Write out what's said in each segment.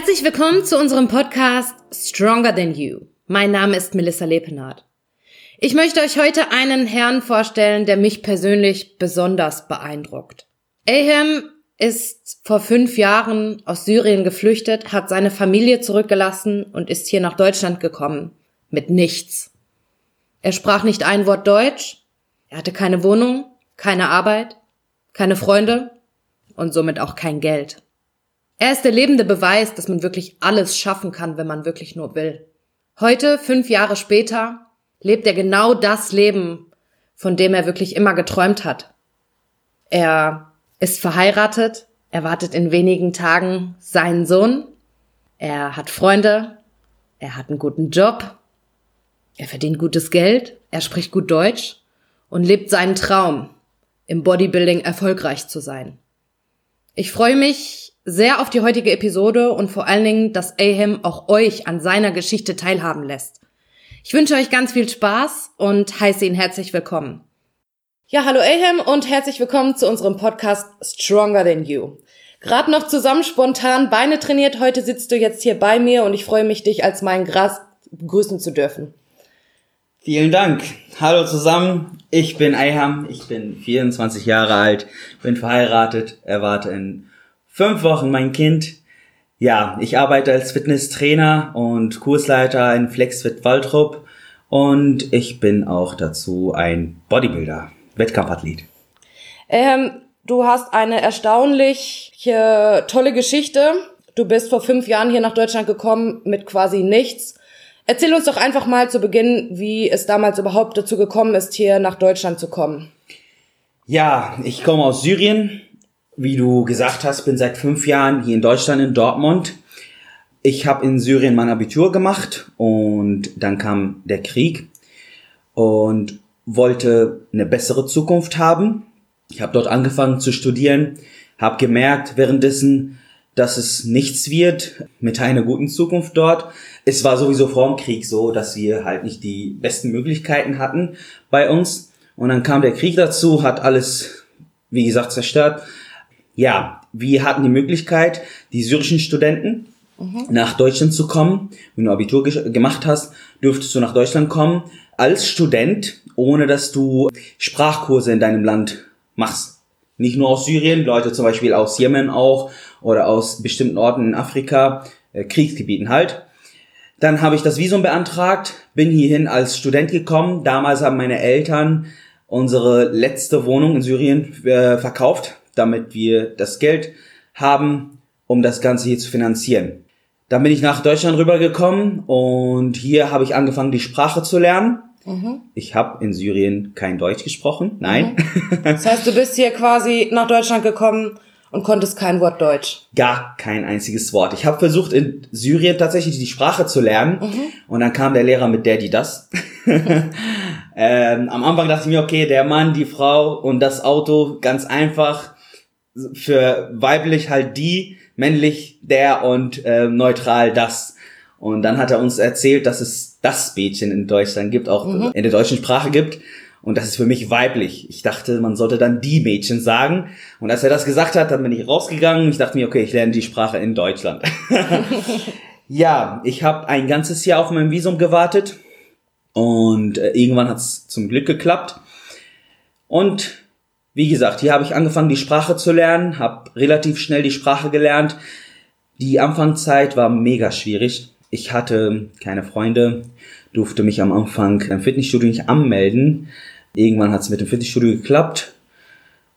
Herzlich willkommen zu unserem Podcast Stronger Than You. Mein Name ist Melissa Lepenhardt. Ich möchte euch heute einen Herrn vorstellen, der mich persönlich besonders beeindruckt. Aham ist vor fünf Jahren aus Syrien geflüchtet, hat seine Familie zurückgelassen und ist hier nach Deutschland gekommen. Mit nichts. Er sprach nicht ein Wort Deutsch, er hatte keine Wohnung, keine Arbeit, keine Freunde und somit auch kein Geld. Er ist der lebende Beweis, dass man wirklich alles schaffen kann, wenn man wirklich nur will. Heute, fünf Jahre später, lebt er genau das Leben, von dem er wirklich immer geträumt hat. Er ist verheiratet, er wartet in wenigen Tagen seinen Sohn, er hat Freunde, er hat einen guten Job, er verdient gutes Geld, er spricht gut Deutsch und lebt seinen Traum, im Bodybuilding erfolgreich zu sein. Ich freue mich sehr auf die heutige Episode und vor allen Dingen, dass Aham auch euch an seiner Geschichte teilhaben lässt. Ich wünsche euch ganz viel Spaß und heiße ihn herzlich willkommen. Ja, hallo Aham und herzlich willkommen zu unserem Podcast Stronger Than You. Gerade noch zusammen spontan Beine trainiert, heute sitzt du jetzt hier bei mir und ich freue mich, dich als meinen Gras begrüßen zu dürfen. Vielen Dank. Hallo zusammen. Ich bin Ayham. Ich bin 24 Jahre alt, bin verheiratet, erwarte in fünf Wochen mein Kind. Ja, ich arbeite als Fitnesstrainer und Kursleiter in Flexfit Waldrop und ich bin auch dazu ein Bodybuilder, Wettkampfathlet. Ähm, du hast eine erstaunlich tolle Geschichte. Du bist vor fünf Jahren hier nach Deutschland gekommen mit quasi nichts. Erzähl uns doch einfach mal zu Beginn, wie es damals überhaupt dazu gekommen ist, hier nach Deutschland zu kommen. Ja, ich komme aus Syrien, wie du gesagt hast, bin seit fünf Jahren hier in Deutschland in Dortmund. Ich habe in Syrien mein Abitur gemacht und dann kam der Krieg und wollte eine bessere Zukunft haben. Ich habe dort angefangen zu studieren, habe gemerkt währenddessen, dass es nichts wird mit einer guten Zukunft dort. Es war sowieso vor dem Krieg so, dass wir halt nicht die besten Möglichkeiten hatten bei uns. Und dann kam der Krieg dazu, hat alles, wie gesagt, zerstört ja, wir hatten die Möglichkeit, die syrischen Studenten mhm. nach Deutschland zu kommen. Wenn du Abitur ge gemacht hast, dürftest du nach Deutschland kommen als Student, ohne dass du Sprachkurse in deinem Land machst. Nicht nur aus Syrien, Leute zum Beispiel aus Jemen auch oder aus bestimmten Orten in Afrika, äh, Kriegsgebieten halt. Dann habe ich das Visum beantragt, bin hierhin als Student gekommen. Damals haben meine Eltern unsere letzte Wohnung in Syrien äh, verkauft damit wir das Geld haben, um das Ganze hier zu finanzieren. Dann bin ich nach Deutschland rübergekommen und hier habe ich angefangen, die Sprache zu lernen. Mhm. Ich habe in Syrien kein Deutsch gesprochen, nein. Mhm. Das heißt, du bist hier quasi nach Deutschland gekommen und konntest kein Wort Deutsch. Gar kein einziges Wort. Ich habe versucht in Syrien tatsächlich die Sprache zu lernen mhm. und dann kam der Lehrer mit der, die das. ähm, am Anfang dachte ich mir, okay, der Mann, die Frau und das Auto, ganz einfach für weiblich halt die, männlich der und äh, neutral das. Und dann hat er uns erzählt, dass es das Mädchen in Deutschland gibt, auch mhm. in der deutschen Sprache gibt. Und das ist für mich weiblich. Ich dachte, man sollte dann die Mädchen sagen. Und als er das gesagt hat, dann bin ich rausgegangen. Ich dachte mir, okay, ich lerne die Sprache in Deutschland. ja, ich habe ein ganzes Jahr auf mein Visum gewartet. Und äh, irgendwann hat es zum Glück geklappt. Und wie gesagt, hier habe ich angefangen, die Sprache zu lernen, habe relativ schnell die Sprache gelernt. Die Anfangszeit war mega schwierig. Ich hatte keine Freunde, durfte mich am Anfang im Fitnessstudio nicht anmelden. Irgendwann hat es mit dem Fitnessstudio geklappt.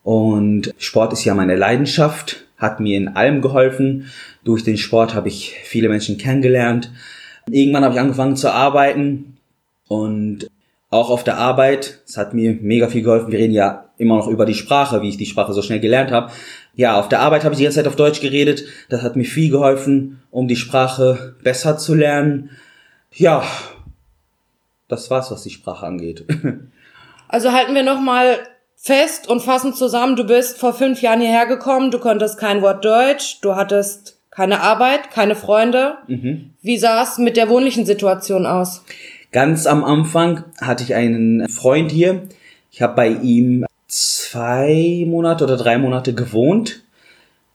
Und Sport ist ja meine Leidenschaft, hat mir in allem geholfen. Durch den Sport habe ich viele Menschen kennengelernt. Irgendwann habe ich angefangen zu arbeiten und auch auf der Arbeit, es hat mir mega viel geholfen. Wir reden ja immer noch über die Sprache, wie ich die Sprache so schnell gelernt habe. Ja, auf der Arbeit habe ich die ganze Zeit auf Deutsch geredet. Das hat mir viel geholfen, um die Sprache besser zu lernen. Ja, das war's, was die Sprache angeht. Also halten wir nochmal fest und fassen zusammen. Du bist vor fünf Jahren hierher gekommen. Du konntest kein Wort Deutsch. Du hattest keine Arbeit, keine Freunde. Mhm. Wie sah es mit der wohnlichen Situation aus? Ganz am Anfang hatte ich einen Freund hier. Ich habe bei ihm zwei Monate oder drei Monate gewohnt,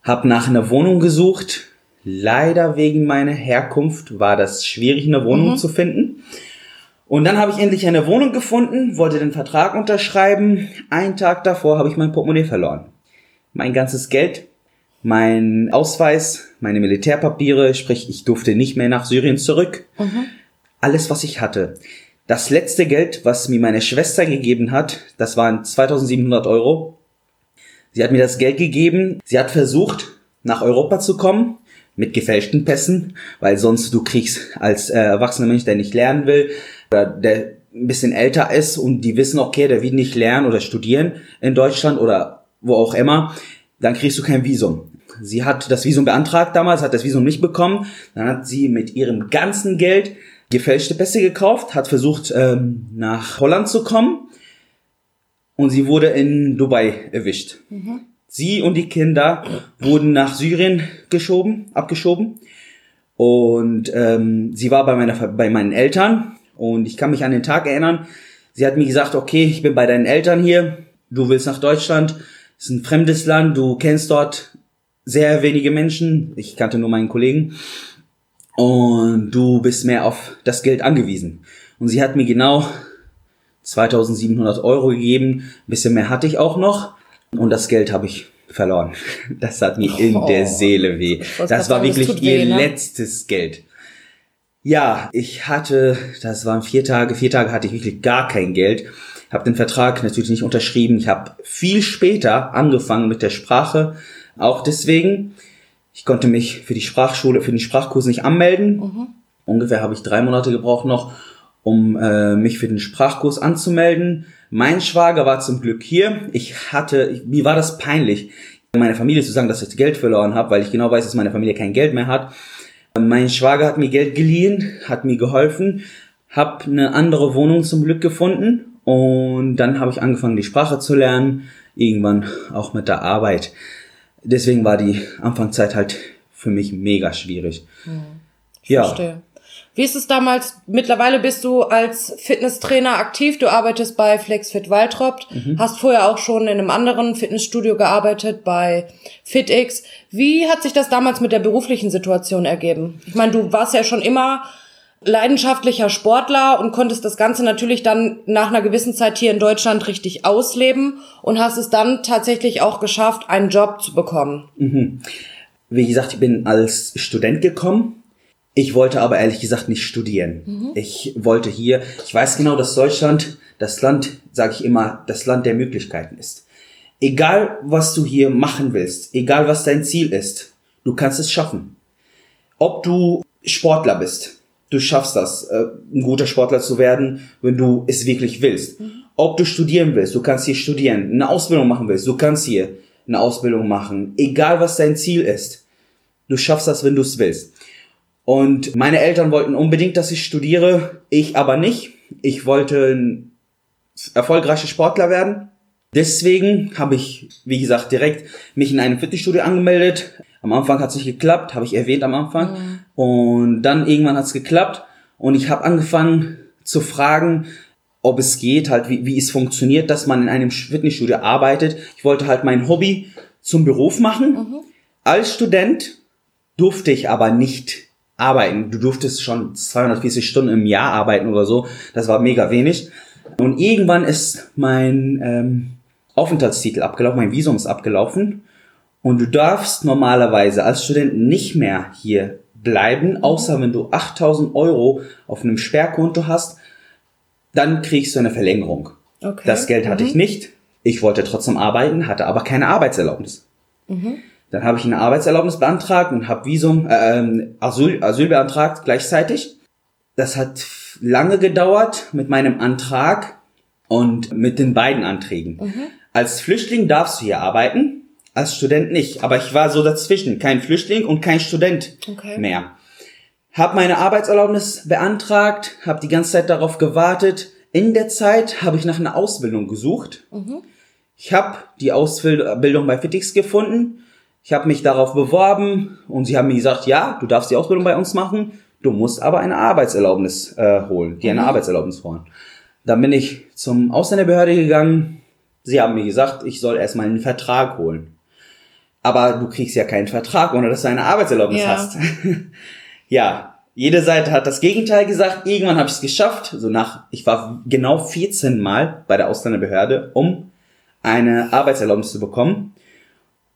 habe nach einer Wohnung gesucht. Leider wegen meiner Herkunft war das schwierig, eine Wohnung zu finden. Und dann habe ich endlich eine Wohnung gefunden, wollte den Vertrag unterschreiben. Einen Tag davor habe ich mein Portemonnaie verloren. Mein ganzes Geld, mein Ausweis, meine Militärpapiere, sprich ich durfte nicht mehr nach Syrien zurück. Alles, was ich hatte. Das letzte Geld, was mir meine Schwester gegeben hat, das waren 2700 Euro. Sie hat mir das Geld gegeben. Sie hat versucht, nach Europa zu kommen mit gefälschten Pässen, weil sonst du kriegst als äh, erwachsener Mensch, der nicht lernen will, oder der ein bisschen älter ist und die wissen, okay, der will nicht lernen oder studieren in Deutschland oder wo auch immer, dann kriegst du kein Visum. Sie hat das Visum beantragt damals, hat das Visum nicht bekommen. Dann hat sie mit ihrem ganzen Geld gefälschte Pässe gekauft, hat versucht, ähm, nach Holland zu kommen. Und sie wurde in Dubai erwischt. Sie und die Kinder wurden nach Syrien geschoben, abgeschoben. Und ähm, sie war bei, meiner, bei meinen Eltern. Und ich kann mich an den Tag erinnern. Sie hat mir gesagt, okay, ich bin bei deinen Eltern hier, du willst nach Deutschland, es ist ein fremdes Land, du kennst dort sehr wenige Menschen, ich kannte nur meinen Kollegen und du bist mehr auf das Geld angewiesen. Und sie hat mir genau 2700 Euro gegeben, ein bisschen mehr hatte ich auch noch und das Geld habe ich verloren. Das hat mir in Oh. der Seele weh. Das war wirklich tut weh, ihr ne? letztes Geld. Ja, ich hatte, das waren vier Tage, vier Tage hatte ich wirklich gar kein Geld. Habe den Vertrag natürlich nicht unterschrieben. Ich habe viel später angefangen mit der Sprache. Auch deswegen, ich konnte mich für die Sprachschule, für den Sprachkurs nicht anmelden. Ungefähr habe ich drei Monate gebraucht noch, um äh, mich für den Sprachkurs anzumelden. Mein Schwager war zum Glück hier. Ich hatte, ich, mir war das peinlich, meiner Familie zu sagen, dass ich Geld verloren habe, weil ich genau weiß, dass meine Familie kein Geld mehr hat. Mein Schwager hat mir Geld geliehen, hat mir geholfen, habe eine andere Wohnung zum Glück gefunden und dann habe ich angefangen, die Sprache zu lernen, irgendwann auch mit der Arbeit. Deswegen war die Anfangszeit halt für mich mega schwierig. ja, Verstehe. Wie ist es damals? Mittlerweile bist du als Fitnesstrainer aktiv. Du arbeitest bei FlexFit Waltrop, hast vorher auch schon in einem anderen Fitnessstudio gearbeitet bei FitX. Wie hat sich das damals mit der beruflichen Situation ergeben? Ich meine, du warst ja schon immer leidenschaftlicher Sportler und konntest das Ganze natürlich dann nach einer gewissen Zeit hier in Deutschland richtig ausleben und hast es dann tatsächlich auch geschafft, einen Job zu bekommen. wie gesagt, ich bin als Student gekommen. Ich wollte aber ehrlich gesagt nicht studieren. Ich wollte hier, ich weiß genau, dass Deutschland das Land, sage ich immer, das Land der Möglichkeiten ist. Egal, was du hier machen willst, egal, was dein Ziel ist, du kannst es schaffen. Ob du Sportler bist, du schaffst das, äh, ein guter Sportler zu werden, wenn du es wirklich willst. Ob du studieren willst, du kannst hier studieren, eine Ausbildung machen willst, du kannst hier eine Ausbildung machen. Egal, was dein Ziel ist, du schaffst das, wenn du es willst. Und meine Eltern wollten unbedingt, dass ich studiere, ich aber nicht. Ich wollte ein erfolgreicher Sportler werden. Deswegen habe ich, wie gesagt, direkt mich in einem Fitnessstudio angemeldet. Am Anfang hat es nicht geklappt, habe ich erwähnt am Anfang. Und dann irgendwann hat es geklappt und ich habe angefangen zu fragen, ob es geht, halt wie, wie es funktioniert, dass man in einem Fitnessstudio arbeitet. Ich wollte halt mein Hobby zum Beruf machen. Als Student durfte ich aber nicht arbeiten. Du durftest schon 240 Stunden im Jahr arbeiten oder so. Das war mega wenig. Und irgendwann ist mein ähm, Aufenthaltstitel abgelaufen, mein Visum ist abgelaufen. Und du darfst normalerweise als Student nicht mehr hier bleiben, außer wenn du 8000 Euro auf einem Sperrkonto hast, dann kriegst du eine Verlängerung. Okay. Das Geld hatte ich nicht. Ich wollte trotzdem arbeiten, hatte aber keine Arbeitserlaubnis. Dann habe ich eine Arbeitserlaubnis beantragt und habe Visum, äh, ähm, Asyl, Asyl beantragt gleichzeitig. Das hat lange gedauert mit meinem Antrag und mit den beiden Anträgen. Als Flüchtling darfst du hier arbeiten, als Student nicht. Aber ich war so dazwischen, kein Flüchtling und kein Student Okay. mehr. Hab meine Arbeitserlaubnis beantragt, habe die ganze Zeit darauf gewartet. In der Zeit habe ich nach einer Ausbildung gesucht. Ich habe die Ausbildung bei Fitix gefunden. Ich habe mich darauf beworben und sie haben mir gesagt, ja, du darfst die Ausbildung bei uns machen, du musst aber eine Arbeitserlaubnis äh, holen, dir eine Arbeitserlaubnis holen. Dann bin ich zum Ausländerbehörde gegangen. Sie haben mir gesagt, ich soll erstmal einen Vertrag holen. Aber du kriegst ja keinen Vertrag, ohne dass du eine Arbeitserlaubnis Ja. hast. ja, jede Seite hat das Gegenteil gesagt. Irgendwann habe ich es geschafft. So nach, ich war genau 14 Mal bei der Ausländerbehörde, um eine Arbeitserlaubnis zu bekommen.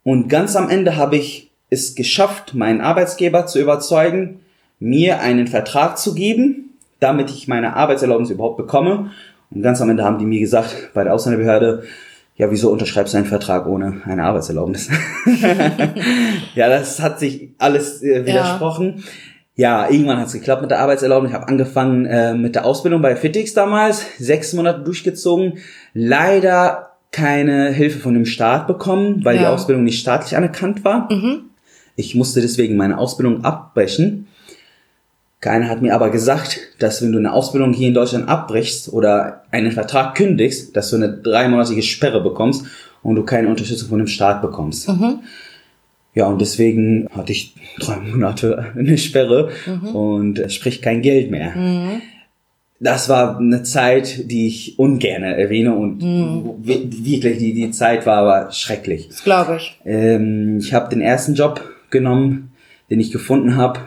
Und ganz am Ende habe ich es geschafft, meinen Arbeitsgeber zu überzeugen, mir einen Vertrag zu geben, damit ich meine Arbeitserlaubnis überhaupt bekomme. Und ganz am Ende haben die mir gesagt, bei der Ausländerbehörde, ja, wieso unterschreibst du einen Vertrag ohne eine Arbeitserlaubnis? ja, das hat sich alles äh, widersprochen. Ja. irgendwann hat es geklappt mit der Arbeitserlaubnis. Ich habe angefangen äh, mit der Ausbildung bei Fitix damals, sechs Monate durchgezogen. Leider keine Hilfe von dem Staat bekommen, weil die Ja. Ausbildung nicht staatlich anerkannt war. Ich musste deswegen meine Ausbildung abbrechen. Keiner hat mir aber gesagt, dass wenn du eine Ausbildung hier in Deutschland abbrichst oder einen Vertrag kündigst, dass du eine dreimonatige Sperre bekommst und du keine Unterstützung von dem Staat bekommst. Ja, und deswegen hatte ich drei Monate eine Sperre und äh, sprich kein Geld mehr. Das war eine Zeit, die ich ungern erwähne und wi- wirklich, die, die Zeit war aber schrecklich. Das glaube ich. Ähm, ich habe den ersten Job genommen, den ich gefunden habe.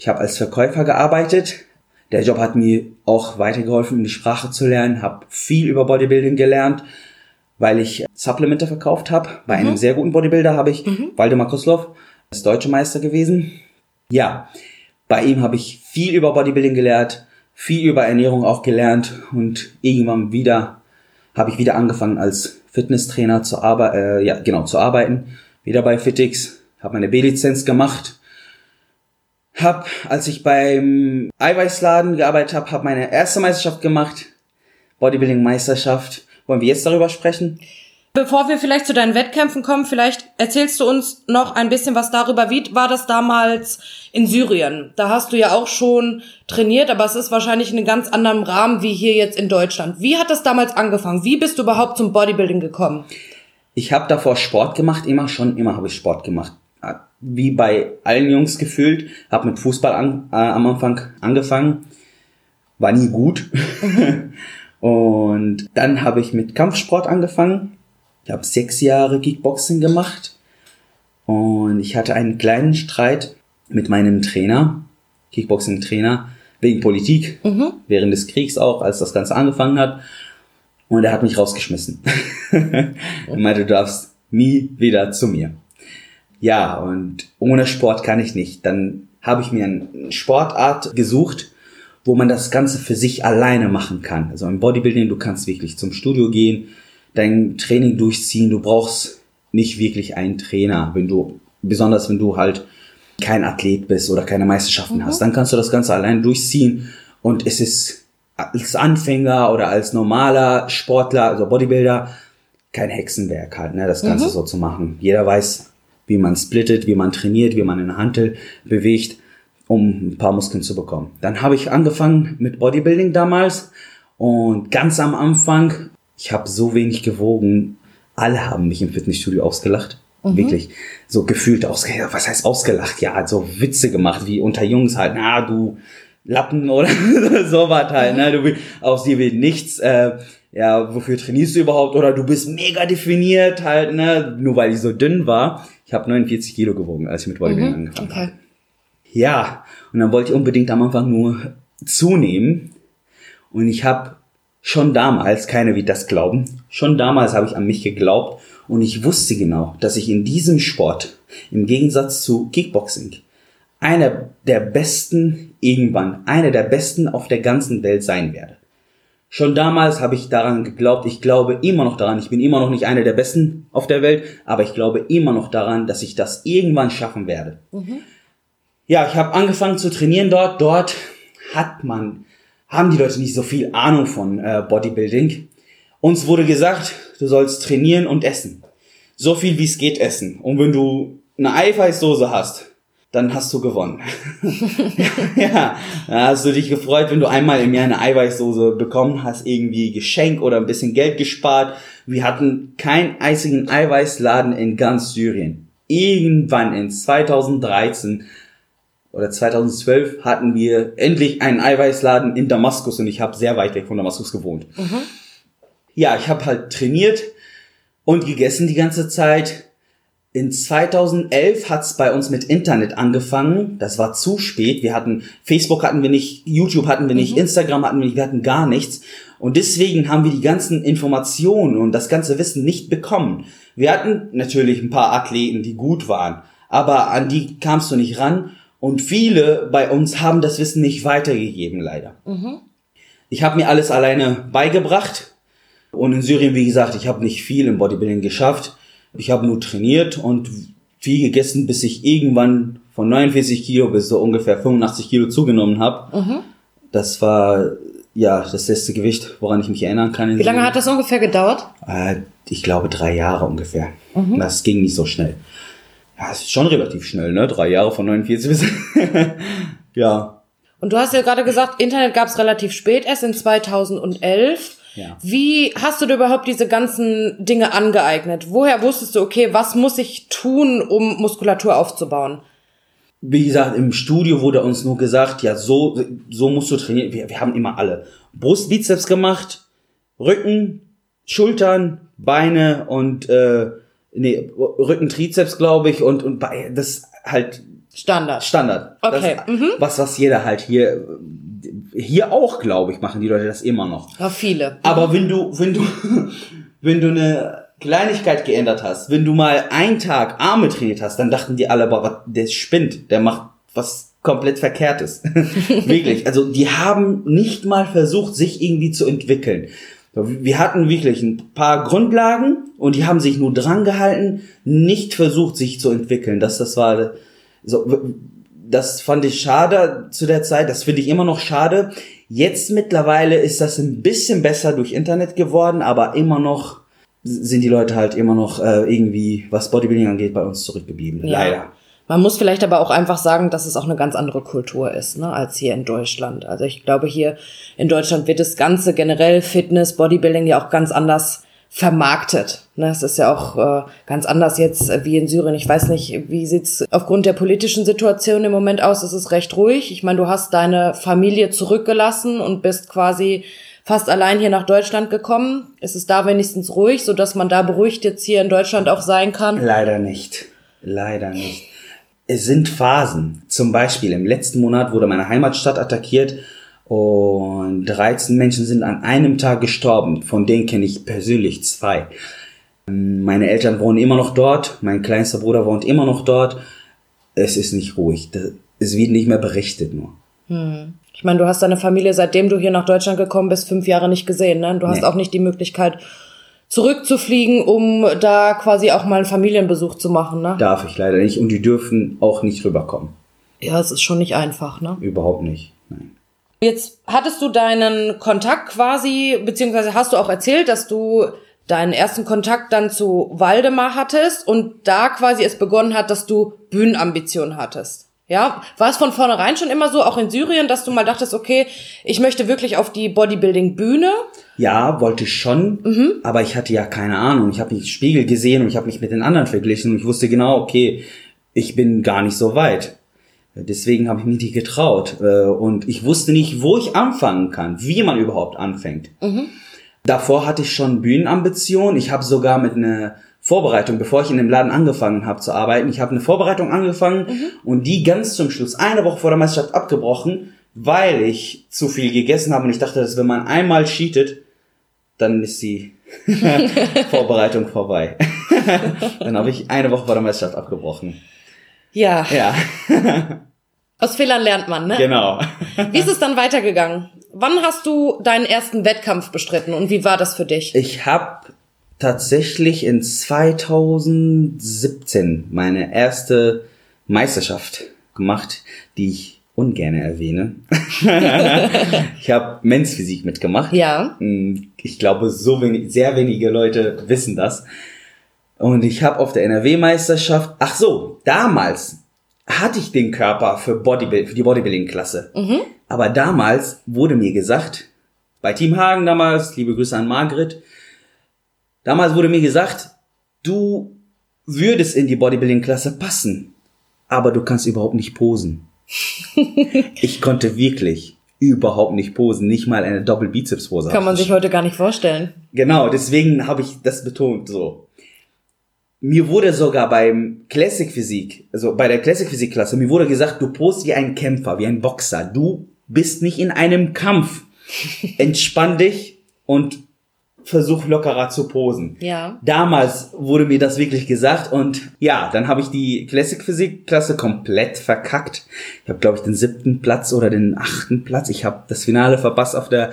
Ich habe als Verkäufer gearbeitet. Der Job hat mir auch weitergeholfen, um die Sprache zu lernen. Habe viel über Bodybuilding gelernt, weil ich Supplemente verkauft habe. Bei einem sehr guten Bodybuilder habe ich Waldemar Kozlov, ist deutsche Meister gewesen. Ja, bei ihm habe ich viel über Bodybuilding gelernt, viel über Ernährung auch gelernt und irgendwann wieder habe ich wieder angefangen als Fitnesstrainer zu arbeiten, äh, ja genau zu arbeiten, wieder bei Fitix, habe meine B-Lizenz gemacht, hab, als ich beim Eiweißladen gearbeitet habe, habe meine erste Meisterschaft gemacht, Bodybuilding-Meisterschaft. Wollen wir jetzt darüber sprechen? Bevor wir vielleicht zu deinen Wettkämpfen kommen, vielleicht erzählst du uns noch ein bisschen was darüber. Wie war das damals in Syrien? Da hast du ja auch schon trainiert, aber es ist wahrscheinlich in einem ganz anderen Rahmen wie hier jetzt in Deutschland. Wie hat das damals angefangen? Wie bist du überhaupt zum Bodybuilding gekommen? Ich habe davor Sport gemacht, immer schon, immer habe ich Sport gemacht. Wie bei allen Jungs gefühlt, habe mit Fußball an, äh, am Anfang angefangen, war nie gut. Und dann habe ich mit Kampfsport angefangen. Ich habe sechs Jahre Kickboxing gemacht und ich hatte einen kleinen Streit mit meinem Trainer, Kickboxing-Trainer, wegen Politik, während des Kriegs auch, als das Ganze angefangen hat. Und er hat mich rausgeschmissen. und meinte, du darfst nie wieder zu mir. Ja, und ohne Sport kann ich nicht. Dann habe ich mir eine Sportart gesucht, wo man das Ganze für sich alleine machen kann. Also im Bodybuilding, du kannst wirklich zum Studio gehen, dein Training durchziehen. Du brauchst nicht wirklich einen Trainer, wenn du, besonders wenn du halt kein Athlet bist oder keine Meisterschaften hast, dann kannst du das Ganze alleine durchziehen und es ist als Anfänger oder als normaler Sportler, also Bodybuilder, kein Hexenwerk halt, ne, das Ganze so zu machen. Jeder weiß, wie man splittet, wie man trainiert, wie man eine Hantel bewegt, um ein paar Muskeln zu bekommen. Dann habe ich angefangen mit Bodybuilding damals und ganz am Anfang, ich habe so wenig gewogen, alle haben mich im Fitnessstudio ausgelacht. Wirklich so gefühlt ausgelacht. Was heißt ausgelacht? Ja, so Witze gemacht, wie unter Jungs halt, na, du Lappen oder so was halt, ne? Du, aus dir wird nichts, äh, ja, wofür trainierst du überhaupt? Oder du bist mega definiert halt, ne? Nur weil ich so dünn war. Ich habe 49 Kilo gewogen, als ich mit Bodybuilding angefangen habe. Okay. Ja, und dann wollte ich unbedingt am Anfang nur zunehmen. Und ich habe schon damals, keiner wird das glauben, schon damals habe ich an mich geglaubt und ich wusste genau, dass ich in diesem Sport, im Gegensatz zu Kickboxing, einer der besten irgendwann, einer der besten auf der ganzen Welt sein werde. Schon damals habe ich daran geglaubt, ich glaube immer noch daran, ich bin immer noch nicht einer der besten auf der Welt, aber ich glaube immer noch daran, dass ich das irgendwann schaffen werde. Ja, ich habe angefangen zu trainieren dort. Dort hat man, haben die Leute nicht so viel Ahnung von äh, Bodybuilding. Uns wurde gesagt, du sollst trainieren und essen. So viel wie es geht essen. Und wenn du eine Eiweißsoße hast, dann hast du gewonnen. ja, da hast du dich gefreut, wenn du einmal im Jahr eine Eiweißsoße bekommen hast, irgendwie Geschenk oder ein bisschen Geld gespart. Wir hatten keinen einzigen Eiweißladen in ganz Syrien. Irgendwann in 2013 oder 2012 hatten wir endlich einen Eiweißladen in Damaskus und ich habe sehr weit weg von Damaskus gewohnt. Ja, ich habe halt trainiert und gegessen die ganze Zeit. In 2011 hat's bei uns mit Internet angefangen. Das war zu spät. Wir hatten Facebook hatten wir nicht, YouTube hatten wir nicht, Instagram hatten wir nicht, wir hatten gar nichts. Und deswegen haben wir die ganzen Informationen und das ganze Wissen nicht bekommen. Wir hatten natürlich ein paar Athleten, die gut waren, aber an die kamst du nicht ran. Und viele bei uns haben das Wissen nicht weitergegeben, leider. Ich habe mir alles alleine beigebracht. Und in Syrien, wie gesagt, ich habe nicht viel im Bodybuilding geschafft. Ich habe nur trainiert und viel gegessen, bis ich irgendwann von 49 Kilo bis so ungefähr 85 Kilo zugenommen habe. Das war ja das letzte Gewicht, woran ich mich erinnern kann. Wie lange hat das ungefähr gedauert? Äh, ich glaube drei Jahre ungefähr. Das ging nicht so schnell. Ja, es ist schon relativ schnell, ne? Drei Jahre von 49 bis. ja. Und du hast ja gerade gesagt, Internet gab es relativ spät, erst in 2011. Ja. Wie hast du dir überhaupt diese ganzen Dinge angeeignet? Woher wusstest du, okay, was muss ich tun, um Muskulatur aufzubauen? Wie gesagt, im Studio wurde uns nur gesagt, ja, so, so musst du trainieren. Wir, wir haben immer alle Brust, Bizeps gemacht, Rücken, Schultern, Beine und äh, nee, Rücken, Trizeps, glaube ich, und, und das halt Standard. Standard. Okay, Das, mhm. Was, was jeder halt hier, hier auch, glaube ich, machen die Leute das immer noch. Ja, viele. Aber wenn du, wenn du, wenn du eine Kleinigkeit geändert hast, wenn du mal einen Tag Arme trainiert hast, dann dachten die alle, boah, der spinnt, der macht was komplett Verkehrtes. wirklich. Also die haben nicht mal versucht, sich irgendwie zu entwickeln. Wir hatten wirklich ein paar Grundlagen und die haben sich nur dran gehalten, nicht versucht, sich zu entwickeln. Das, das war so, das fand ich schade zu der Zeit, das finde ich immer noch schade. Jetzt mittlerweile ist das ein bisschen besser durch Internet geworden, aber immer noch sind die Leute halt immer noch äh, irgendwie, was Bodybuilding angeht, bei uns zurückgeblieben. Ja. Leider. Man muss vielleicht aber auch einfach sagen, dass es auch eine ganz andere Kultur ist, ne, als hier in Deutschland. Also ich glaube, hier in Deutschland wird das Ganze generell Fitness, Bodybuilding ja auch ganz anders vermarktet. Ne, es ist ja auch äh, ganz anders jetzt äh, wie in Syrien. Ich weiß nicht, wie sieht's aufgrund der politischen Situation im Moment aus? Es ist recht ruhig. Ich meine, du hast deine Familie zurückgelassen und bist quasi fast allein hier nach Deutschland gekommen. Es ist da wenigstens ruhig, so dass man da beruhigt jetzt hier in Deutschland auch sein kann. Leider nicht. Leider nicht. Es sind Phasen. Zum Beispiel im letzten Monat wurde meine Heimatstadt attackiert und 13 Menschen sind an einem Tag gestorben. Von denen kenne ich persönlich zwei. Meine Eltern wohnen immer noch dort. Mein kleinster Bruder wohnt immer noch dort. Es ist nicht ruhig. Es wird nicht mehr berichtet nur. Ich meine, du hast deine Familie, seitdem du hier nach Deutschland gekommen bist, fünf Jahre nicht gesehen. Ne? Du hast Nee. auch nicht die Möglichkeit, zurückzufliegen, um da quasi auch mal einen Familienbesuch zu machen. Ne? Darf ich leider nicht. Und die dürfen auch nicht rüberkommen. Ja, es ist schon nicht einfach. Ne? Überhaupt nicht. Nein. Jetzt hattest du deinen Kontakt quasi, beziehungsweise hast du auch erzählt, dass du deinen ersten Kontakt dann zu Waldemar hattest und da quasi es begonnen hat, dass du Bühnenambitionen hattest. Ja, war es von vornherein schon immer so, auch in Syrien, dass du mal dachtest, okay, ich möchte wirklich auf die Bodybuilding-Bühne? Ja, wollte ich schon, aber ich hatte ja keine Ahnung. Ich habe mich im Spiegel gesehen und ich habe mich mit den anderen verglichen und ich wusste genau, okay, ich bin gar nicht so weit. Deswegen habe ich mich nicht getraut äh, und ich wusste nicht, wo ich anfangen kann, wie man überhaupt anfängt. Davor hatte ich schon Bühnenambitionen. Ich habe sogar mit einer Vorbereitung, bevor ich in dem Laden angefangen habe zu arbeiten, ich habe eine Vorbereitung angefangen und die ganz zum Schluss, eine Woche vor der Meisterschaft abgebrochen, weil ich zu viel gegessen habe und ich dachte, dass wenn man einmal cheatet, dann ist die Vorbereitung vorbei. dann habe ich eine Woche vor der Meisterschaft abgebrochen. Ja, Ja, aus Fehlern lernt man, ne? genau. Wie ist es dann weitergegangen? Wann hast du deinen ersten Wettkampf bestritten und wie war das für dich? Ich habe tatsächlich in 2017 meine erste Meisterschaft gemacht, die ich ungern erwähne. ich habe Men's Physik mitgemacht. Ja. Mm, Ich glaube, so wenig, sehr wenige Leute wissen das. Und ich habe auf der NRW-Meisterschaft, ach so, damals hatte ich den Körper für, Bodybuild, für die Bodybuilding-Klasse. Aber damals wurde mir gesagt, bei Team Hagen damals, liebe Grüße an Margret, damals wurde mir gesagt, du würdest in die Bodybuilding-Klasse passen, aber du kannst überhaupt nicht posen. ich konnte wirklich überhaupt nicht posen, nicht mal eine Doppel-Bizeps-Pose. Kann man sich heute gar nicht vorstellen. Genau, deswegen habe ich das betont so. Mir wurde sogar beim Classic Physik, also bei der Classic Physik Klasse, mir wurde gesagt, du post wie ein Kämpfer, wie ein Boxer. Du bist nicht in einem Kampf. Entspann dich und versuch lockerer zu posen. Ja. Damals wurde mir das wirklich gesagt und ja, dann habe ich die Classic Physik Klasse komplett verkackt. Ich habe glaube ich den siebten Platz oder den achten Platz. Ich habe das Finale verpasst auf der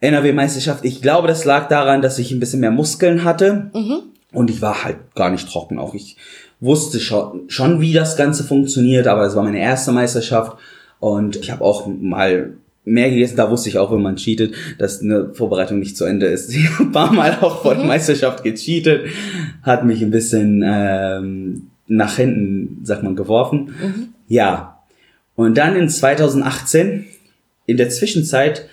NRW Meisterschaft. Ich glaube, das lag daran, dass ich ein bisschen mehr Muskeln hatte. Mhm und ich war halt gar nicht trocken. Auch ich wusste schon, schon wie das Ganze funktioniert, aber es war meine erste Meisterschaft. Und ich habe auch mal mehr gegessen. Da wusste ich auch, wenn man cheatet, dass eine Vorbereitung nicht zu Ende ist. Ich habe ein paar Mal auch vor der mhm. Meisterschaft gecheatet, hat mich ein bisschen ähm, nach hinten, sagt man, geworfen. Mhm. Ja. Und dann in 2018, in der Zwischenzeit,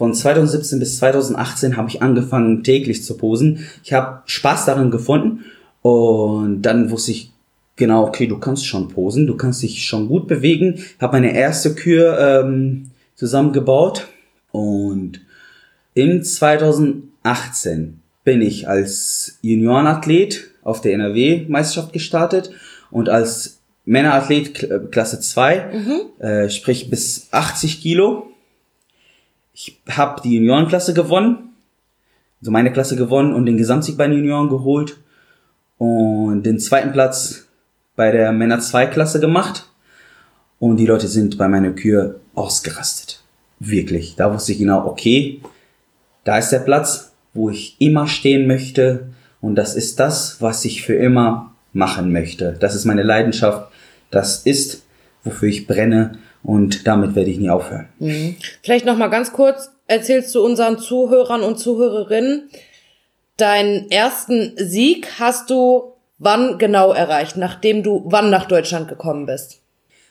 von 2017 bis 2018 habe ich angefangen täglich zu posen. Ich habe Spaß darin gefunden und dann wusste ich genau, okay, du kannst schon posen, du kannst dich schon gut bewegen. Ich habe meine erste Kür ähm, zusammengebaut und in 2018 bin ich als Juniorenathlet auf der NRW-Meisterschaft gestartet und als Männerathlet Klasse 2, mhm. äh, sprich bis 80 Kilo ich habe die Juniorenklasse gewonnen, also meine Klasse gewonnen und den Gesamtsieg bei den Junioren geholt und den zweiten Platz bei der Männer 2 Klasse gemacht und die Leute sind bei meiner Kür ausgerastet. Wirklich. Da wusste ich genau, okay, da ist der Platz, wo ich immer stehen möchte und das ist das, was ich für immer machen möchte. Das ist meine Leidenschaft. Das ist, wofür ich brenne und damit werde ich nie aufhören. Mhm. Vielleicht noch mal ganz kurz erzählst du unseren Zuhörern und Zuhörerinnen, deinen ersten Sieg hast du wann genau erreicht, nachdem du wann nach Deutschland gekommen bist?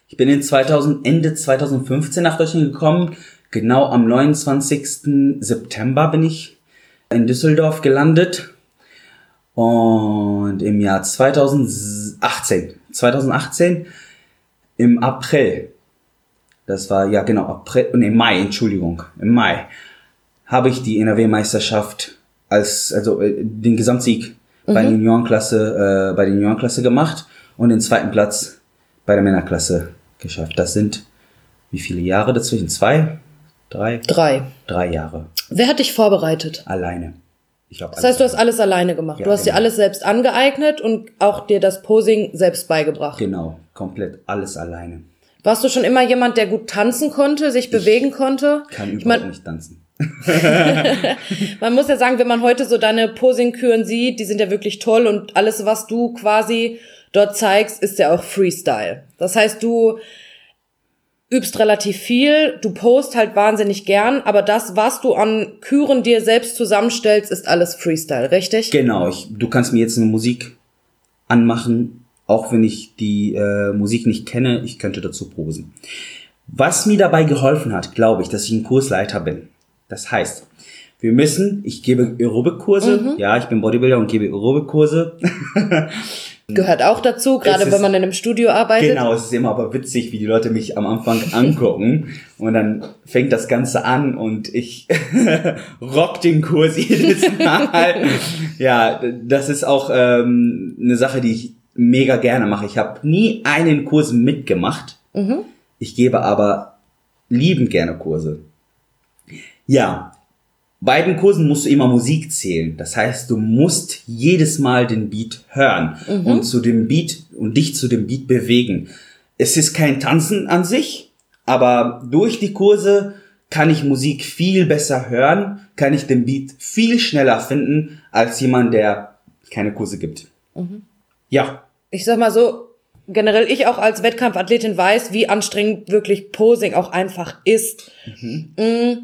Ich bin in 2000 Ende 2015 nach Deutschland gekommen. Genau am 29. September bin ich in Düsseldorf gelandet. Und im Jahr 2018, 2018 im April das war, ja genau, April, nee, Mai, Entschuldigung, im Mai, habe ich die NRW-Meisterschaft als, also äh, den Gesamtsieg mhm. bei der Juniorenklasse, äh, bei der Juniorenklasse gemacht und den zweiten Platz bei der Männerklasse geschafft. Das sind wie viele Jahre dazwischen? Zwei? Drei? Drei. Drei Jahre. Wer hat dich vorbereitet? Alleine. Ich das heißt, du hast alles alleine gemacht. Ja, du hast genau. dir alles selbst angeeignet und auch dir das Posing selbst beigebracht. Genau, komplett alles alleine. Warst du schon immer jemand, der gut tanzen konnte, sich ich bewegen konnte? Kann überhaupt ich mein, nicht tanzen. man muss ja sagen, wenn man heute so deine Posing-Küren sieht, die sind ja wirklich toll und alles, was du quasi dort zeigst, ist ja auch Freestyle. Das heißt, du übst relativ viel, du post halt wahnsinnig gern, aber das, was du an Küren dir selbst zusammenstellst, ist alles Freestyle, richtig? Genau, ich, du kannst mir jetzt eine Musik anmachen, auch wenn ich die äh, Musik nicht kenne, ich könnte dazu posen. Was mir dabei geholfen hat, glaube ich, dass ich ein Kursleiter bin. Das heißt, wir müssen, ich gebe Aerobic-Kurse, mhm. ja, ich bin Bodybuilder und gebe Aerobic-Kurse. Gehört auch dazu, gerade ist, wenn man in einem Studio arbeitet. Genau, es ist immer aber witzig, wie die Leute mich am Anfang angucken und dann fängt das Ganze an und ich rock den Kurs jedes Mal. ja, das ist auch ähm, eine Sache, die ich mega gerne mache. Ich habe nie einen Kurs mitgemacht. Mhm. Ich gebe aber liebend gerne Kurse. Ja, bei den Kursen musst du immer Musik zählen. Das heißt, du musst jedes Mal den Beat hören mhm. und zu dem Beat und dich zu dem Beat bewegen. Es ist kein Tanzen an sich, aber durch die Kurse kann ich Musik viel besser hören, kann ich den Beat viel schneller finden als jemand, der keine Kurse gibt. Mhm. Ja ich sag mal so, generell ich auch als Wettkampfathletin weiß, wie anstrengend wirklich Posing auch einfach ist. Mhm. Mhm.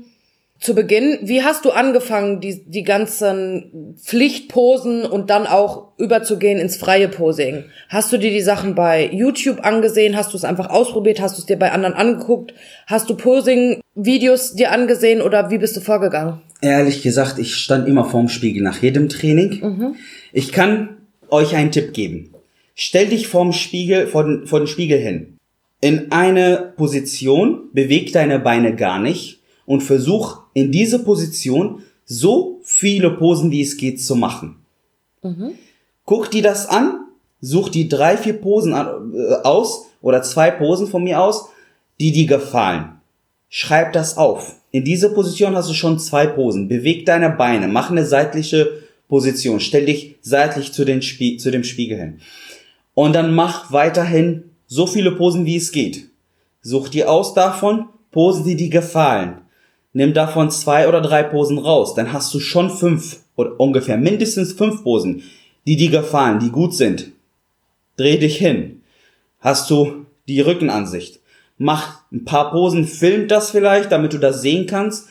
Zu Beginn, wie hast du angefangen, die, die ganzen Pflichtposen und dann auch überzugehen ins freie Posing? Hast du dir die Sachen bei YouTube angesehen? Hast du es einfach ausprobiert? Hast du es dir bei anderen angeguckt? Hast du Posing-Videos dir angesehen oder wie bist du vorgegangen? Ehrlich gesagt, ich stand immer vorm Spiegel nach jedem Training. Mhm. Ich kann euch einen Tipp geben. Stell dich vorm Spiegel, vor den, vor den Spiegel hin. In eine Position, beweg deine Beine gar nicht und versuch in diese Position so viele Posen, wie es geht, zu machen. Mhm. guck dir das an, such die drei, vier Posen äh, aus oder zwei Posen von mir aus, die dir gefallen. Schreib das auf. In dieser Position hast du schon zwei Posen. Beweg deine Beine, mach eine seitliche Position, stell dich seitlich zu, Spie zu dem Spiegel hin. Und dann mach weiterhin so viele Posen, wie es geht. Such dir aus davon Posen, die dir gefallen. Nimm davon zwei oder drei Posen raus. Dann hast du schon fünf oder ungefähr mindestens fünf Posen, die dir gefallen, die gut sind. Dreh dich hin. Hast du die Rückenansicht. Mach ein paar Posen, film das vielleicht, damit du das sehen kannst.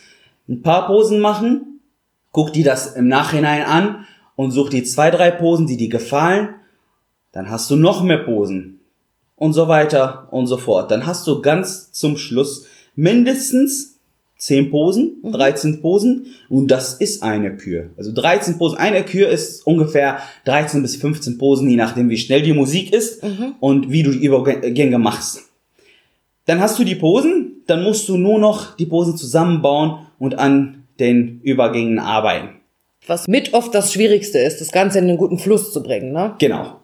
Ein paar Posen machen. Guck dir das im Nachhinein an und such die zwei, drei Posen, die dir gefallen. Dann hast du noch mehr Posen. Und so weiter und so fort. Dann hast du ganz zum Schluss mindestens 10 Posen, 13 mhm. Posen und das ist eine Kür. Also 13 Posen. Eine Kür ist ungefähr 13 bis 15 Posen, je nachdem wie schnell die Musik ist mhm. und wie du die Übergänge machst. Dann hast du die Posen, dann musst du nur noch die Posen zusammenbauen und an den Übergängen arbeiten. Was mit oft das Schwierigste ist, das Ganze in einen guten Fluss zu bringen, ne? Genau.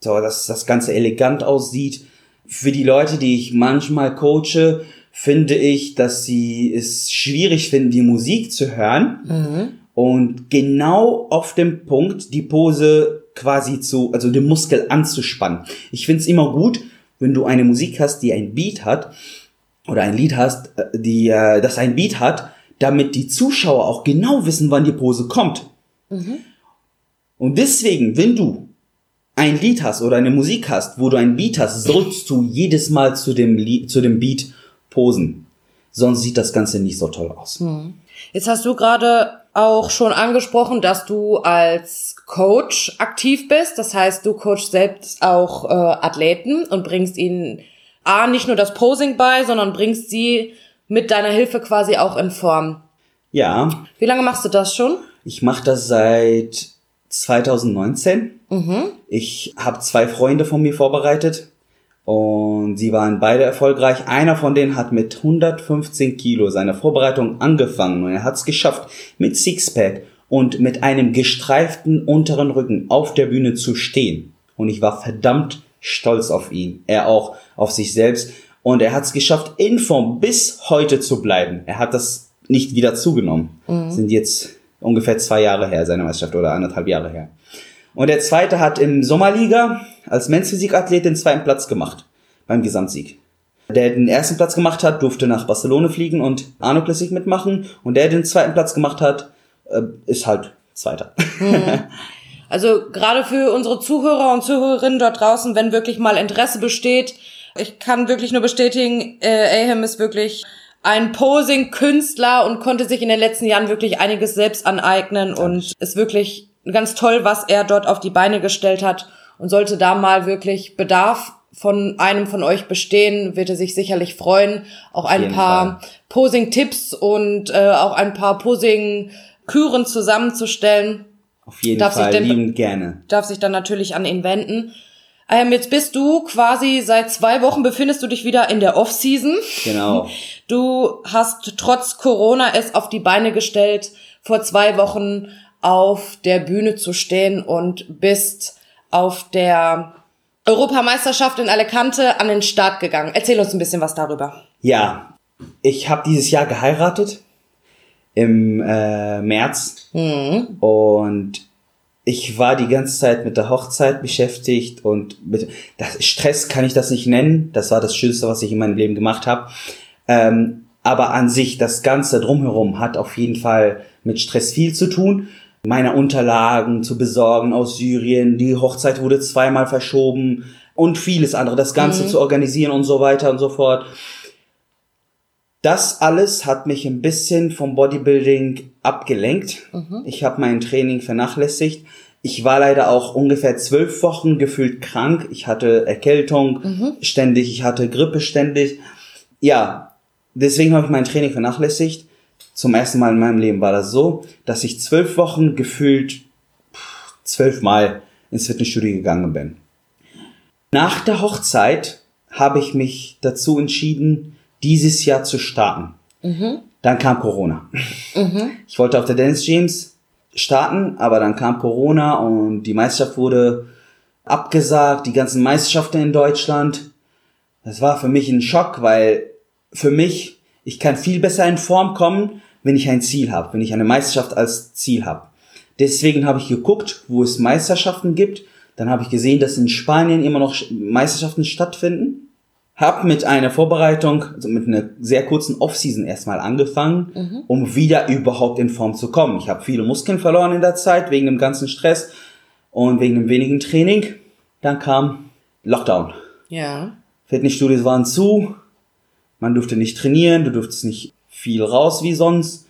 So, dass das Ganze elegant aussieht. Für die Leute, die ich manchmal coache, finde ich, dass sie es schwierig finden, die Musik zu hören mhm. und genau auf dem Punkt die Pose quasi zu, also den Muskel anzuspannen. Ich finde es immer gut, wenn du eine Musik hast, die ein Beat hat oder ein Lied hast, äh, die äh, das ein Beat hat, damit die Zuschauer auch genau wissen, wann die Pose kommt. Mhm. Und deswegen, wenn du ein Lied hast oder eine Musik hast, wo du ein Beat hast, sollst du jedes Mal zu dem Lied, zu dem Beat posen. Sonst sieht das Ganze nicht so toll aus. Hm. Jetzt hast du gerade auch schon angesprochen, dass du als Coach aktiv bist. Das heißt, du coachst selbst auch äh, Athleten und bringst ihnen A, nicht nur das Posing bei, sondern bringst sie mit deiner Hilfe quasi auch in Form. Ja. Wie lange machst du das schon? Ich mache das seit 2019. Mhm. Ich habe zwei Freunde von mir vorbereitet. Und sie waren beide erfolgreich. Einer von denen hat mit 115 Kilo seine Vorbereitung angefangen und er hat es geschafft, mit Sixpack und mit einem gestreiften unteren Rücken auf der Bühne zu stehen. Und ich war verdammt stolz auf ihn. Er auch auf sich selbst. Und er hat es geschafft, in Form bis heute zu bleiben. Er hat das nicht wieder zugenommen. Mhm. Sind jetzt ungefähr zwei Jahre her, seine Meisterschaft, oder anderthalb Jahre her. Und der zweite hat im Sommerliga als Men's-Physik-Athlet den zweiten Platz gemacht beim Gesamtsieg. Der den ersten Platz gemacht hat, durfte nach Barcelona fliegen und Arno Classic mitmachen. Und der den zweiten Platz gemacht hat, äh, ist halt Zweiter. Mhm. Also gerade für unsere Zuhörer und Zuhörerinnen dort draußen, wenn wirklich mal Interesse besteht, ich kann wirklich nur bestätigen, äh, Aham ist wirklich ein Posing-Künstler und konnte sich in den letzten Jahren wirklich einiges selbst aneignen und ist wirklich ganz toll, was er dort auf die Beine gestellt hat. Und sollte da mal wirklich Bedarf von einem von euch bestehen, wird er sich sicherlich freuen, auch ein paar Posing-Tipps und äh, auch ein paar Posing-Küren zusammenzustellen. Auf jeden darf Fall, liebend gerne. Darf sich dann natürlich an ihn wenden. Ähm, jetzt bist du quasi seit zwei Wochen befindest du dich wieder in der Off-Season. Genau. Du hast trotz Corona es auf die Beine gestellt, vor zwei Wochen auf der Bühne zu stehen und bist auf der Europameisterschaft in Alicante an den Start gegangen. Erzähl uns ein bisschen was darüber. Ja, ich habe dieses Jahr geheiratet im äh, März mhm. und ich war die ganze Zeit mit der Hochzeit beschäftigt und mit das Stress kann ich das nicht nennen. Das war das Schönste, was ich in meinem Leben gemacht habe. Ähm, aber an sich das Ganze drumherum hat auf jeden Fall mit Stress viel zu tun meine Unterlagen zu besorgen aus Syrien. Die Hochzeit wurde zweimal verschoben und vieles andere, das Ganze mhm. zu organisieren und so weiter und so fort. Das alles hat mich ein bisschen vom Bodybuilding abgelenkt. Mhm. Ich habe mein Training vernachlässigt. Ich war leider auch ungefähr zwölf Wochen gefühlt krank. Ich hatte Erkältung mhm. ständig, ich hatte Grippe ständig. Ja, deswegen habe ich mein Training vernachlässigt zum ersten Mal in meinem Leben war das so, dass ich zwölf Wochen gefühlt zwölf Mal ins Fitnessstudio gegangen bin. Nach der Hochzeit habe ich mich dazu entschieden, dieses Jahr zu starten. Mhm. Dann kam Corona. Mhm. Ich wollte auf der Dance James starten, aber dann kam Corona und die Meisterschaft wurde abgesagt, die ganzen Meisterschaften in Deutschland. Das war für mich ein Schock, weil für mich, ich kann viel besser in Form kommen, wenn ich ein Ziel habe, wenn ich eine Meisterschaft als Ziel habe. Deswegen habe ich geguckt, wo es Meisterschaften gibt. Dann habe ich gesehen, dass in Spanien immer noch Meisterschaften stattfinden. Hab mit einer Vorbereitung, also mit einer sehr kurzen Offseason erstmal angefangen, mhm. um wieder überhaupt in Form zu kommen. Ich habe viele Muskeln verloren in der Zeit wegen dem ganzen Stress und wegen dem wenigen Training. Dann kam Lockdown. Ja. Fitnessstudios waren zu, man durfte nicht trainieren, du durftest nicht viel raus wie sonst.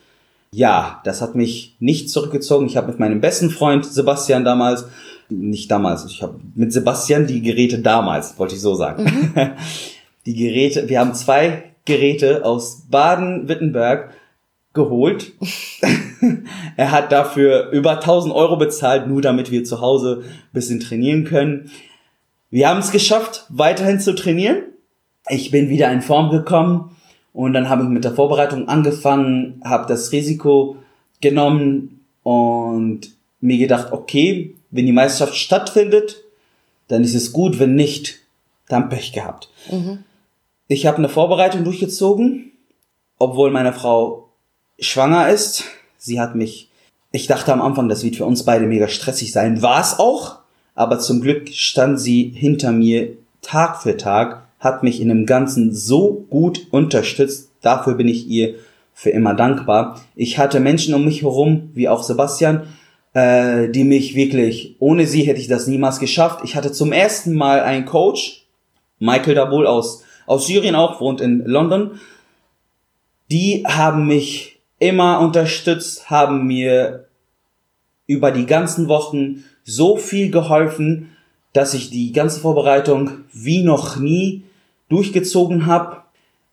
Ja, das hat mich nicht zurückgezogen. Ich habe mit meinem besten Freund Sebastian damals, nicht damals, ich habe mit Sebastian die Geräte damals, wollte ich so sagen. Mhm. Die Geräte, wir haben zwei Geräte aus Baden-Württemberg geholt. er hat dafür über 1000 Euro bezahlt, nur damit wir zu Hause bisschen trainieren können. Wir haben es geschafft, weiterhin zu trainieren. Ich bin wieder in Form gekommen und dann habe ich mit der Vorbereitung angefangen, habe das Risiko genommen und mir gedacht, okay, wenn die Meisterschaft stattfindet, dann ist es gut, wenn nicht, dann Pech gehabt. Mhm. Ich habe eine Vorbereitung durchgezogen, obwohl meine Frau schwanger ist. Sie hat mich, ich dachte am Anfang, das wird für uns beide mega stressig sein. War es auch, aber zum Glück stand sie hinter mir Tag für Tag hat mich in dem Ganzen so gut unterstützt. Dafür bin ich ihr für immer dankbar. Ich hatte Menschen um mich herum, wie auch Sebastian, äh, die mich wirklich, ohne sie hätte ich das niemals geschafft. Ich hatte zum ersten Mal einen Coach, Michael Dabul aus, aus Syrien auch, wohnt in London. Die haben mich immer unterstützt, haben mir über die ganzen Wochen so viel geholfen, dass ich die ganze Vorbereitung wie noch nie durchgezogen habe.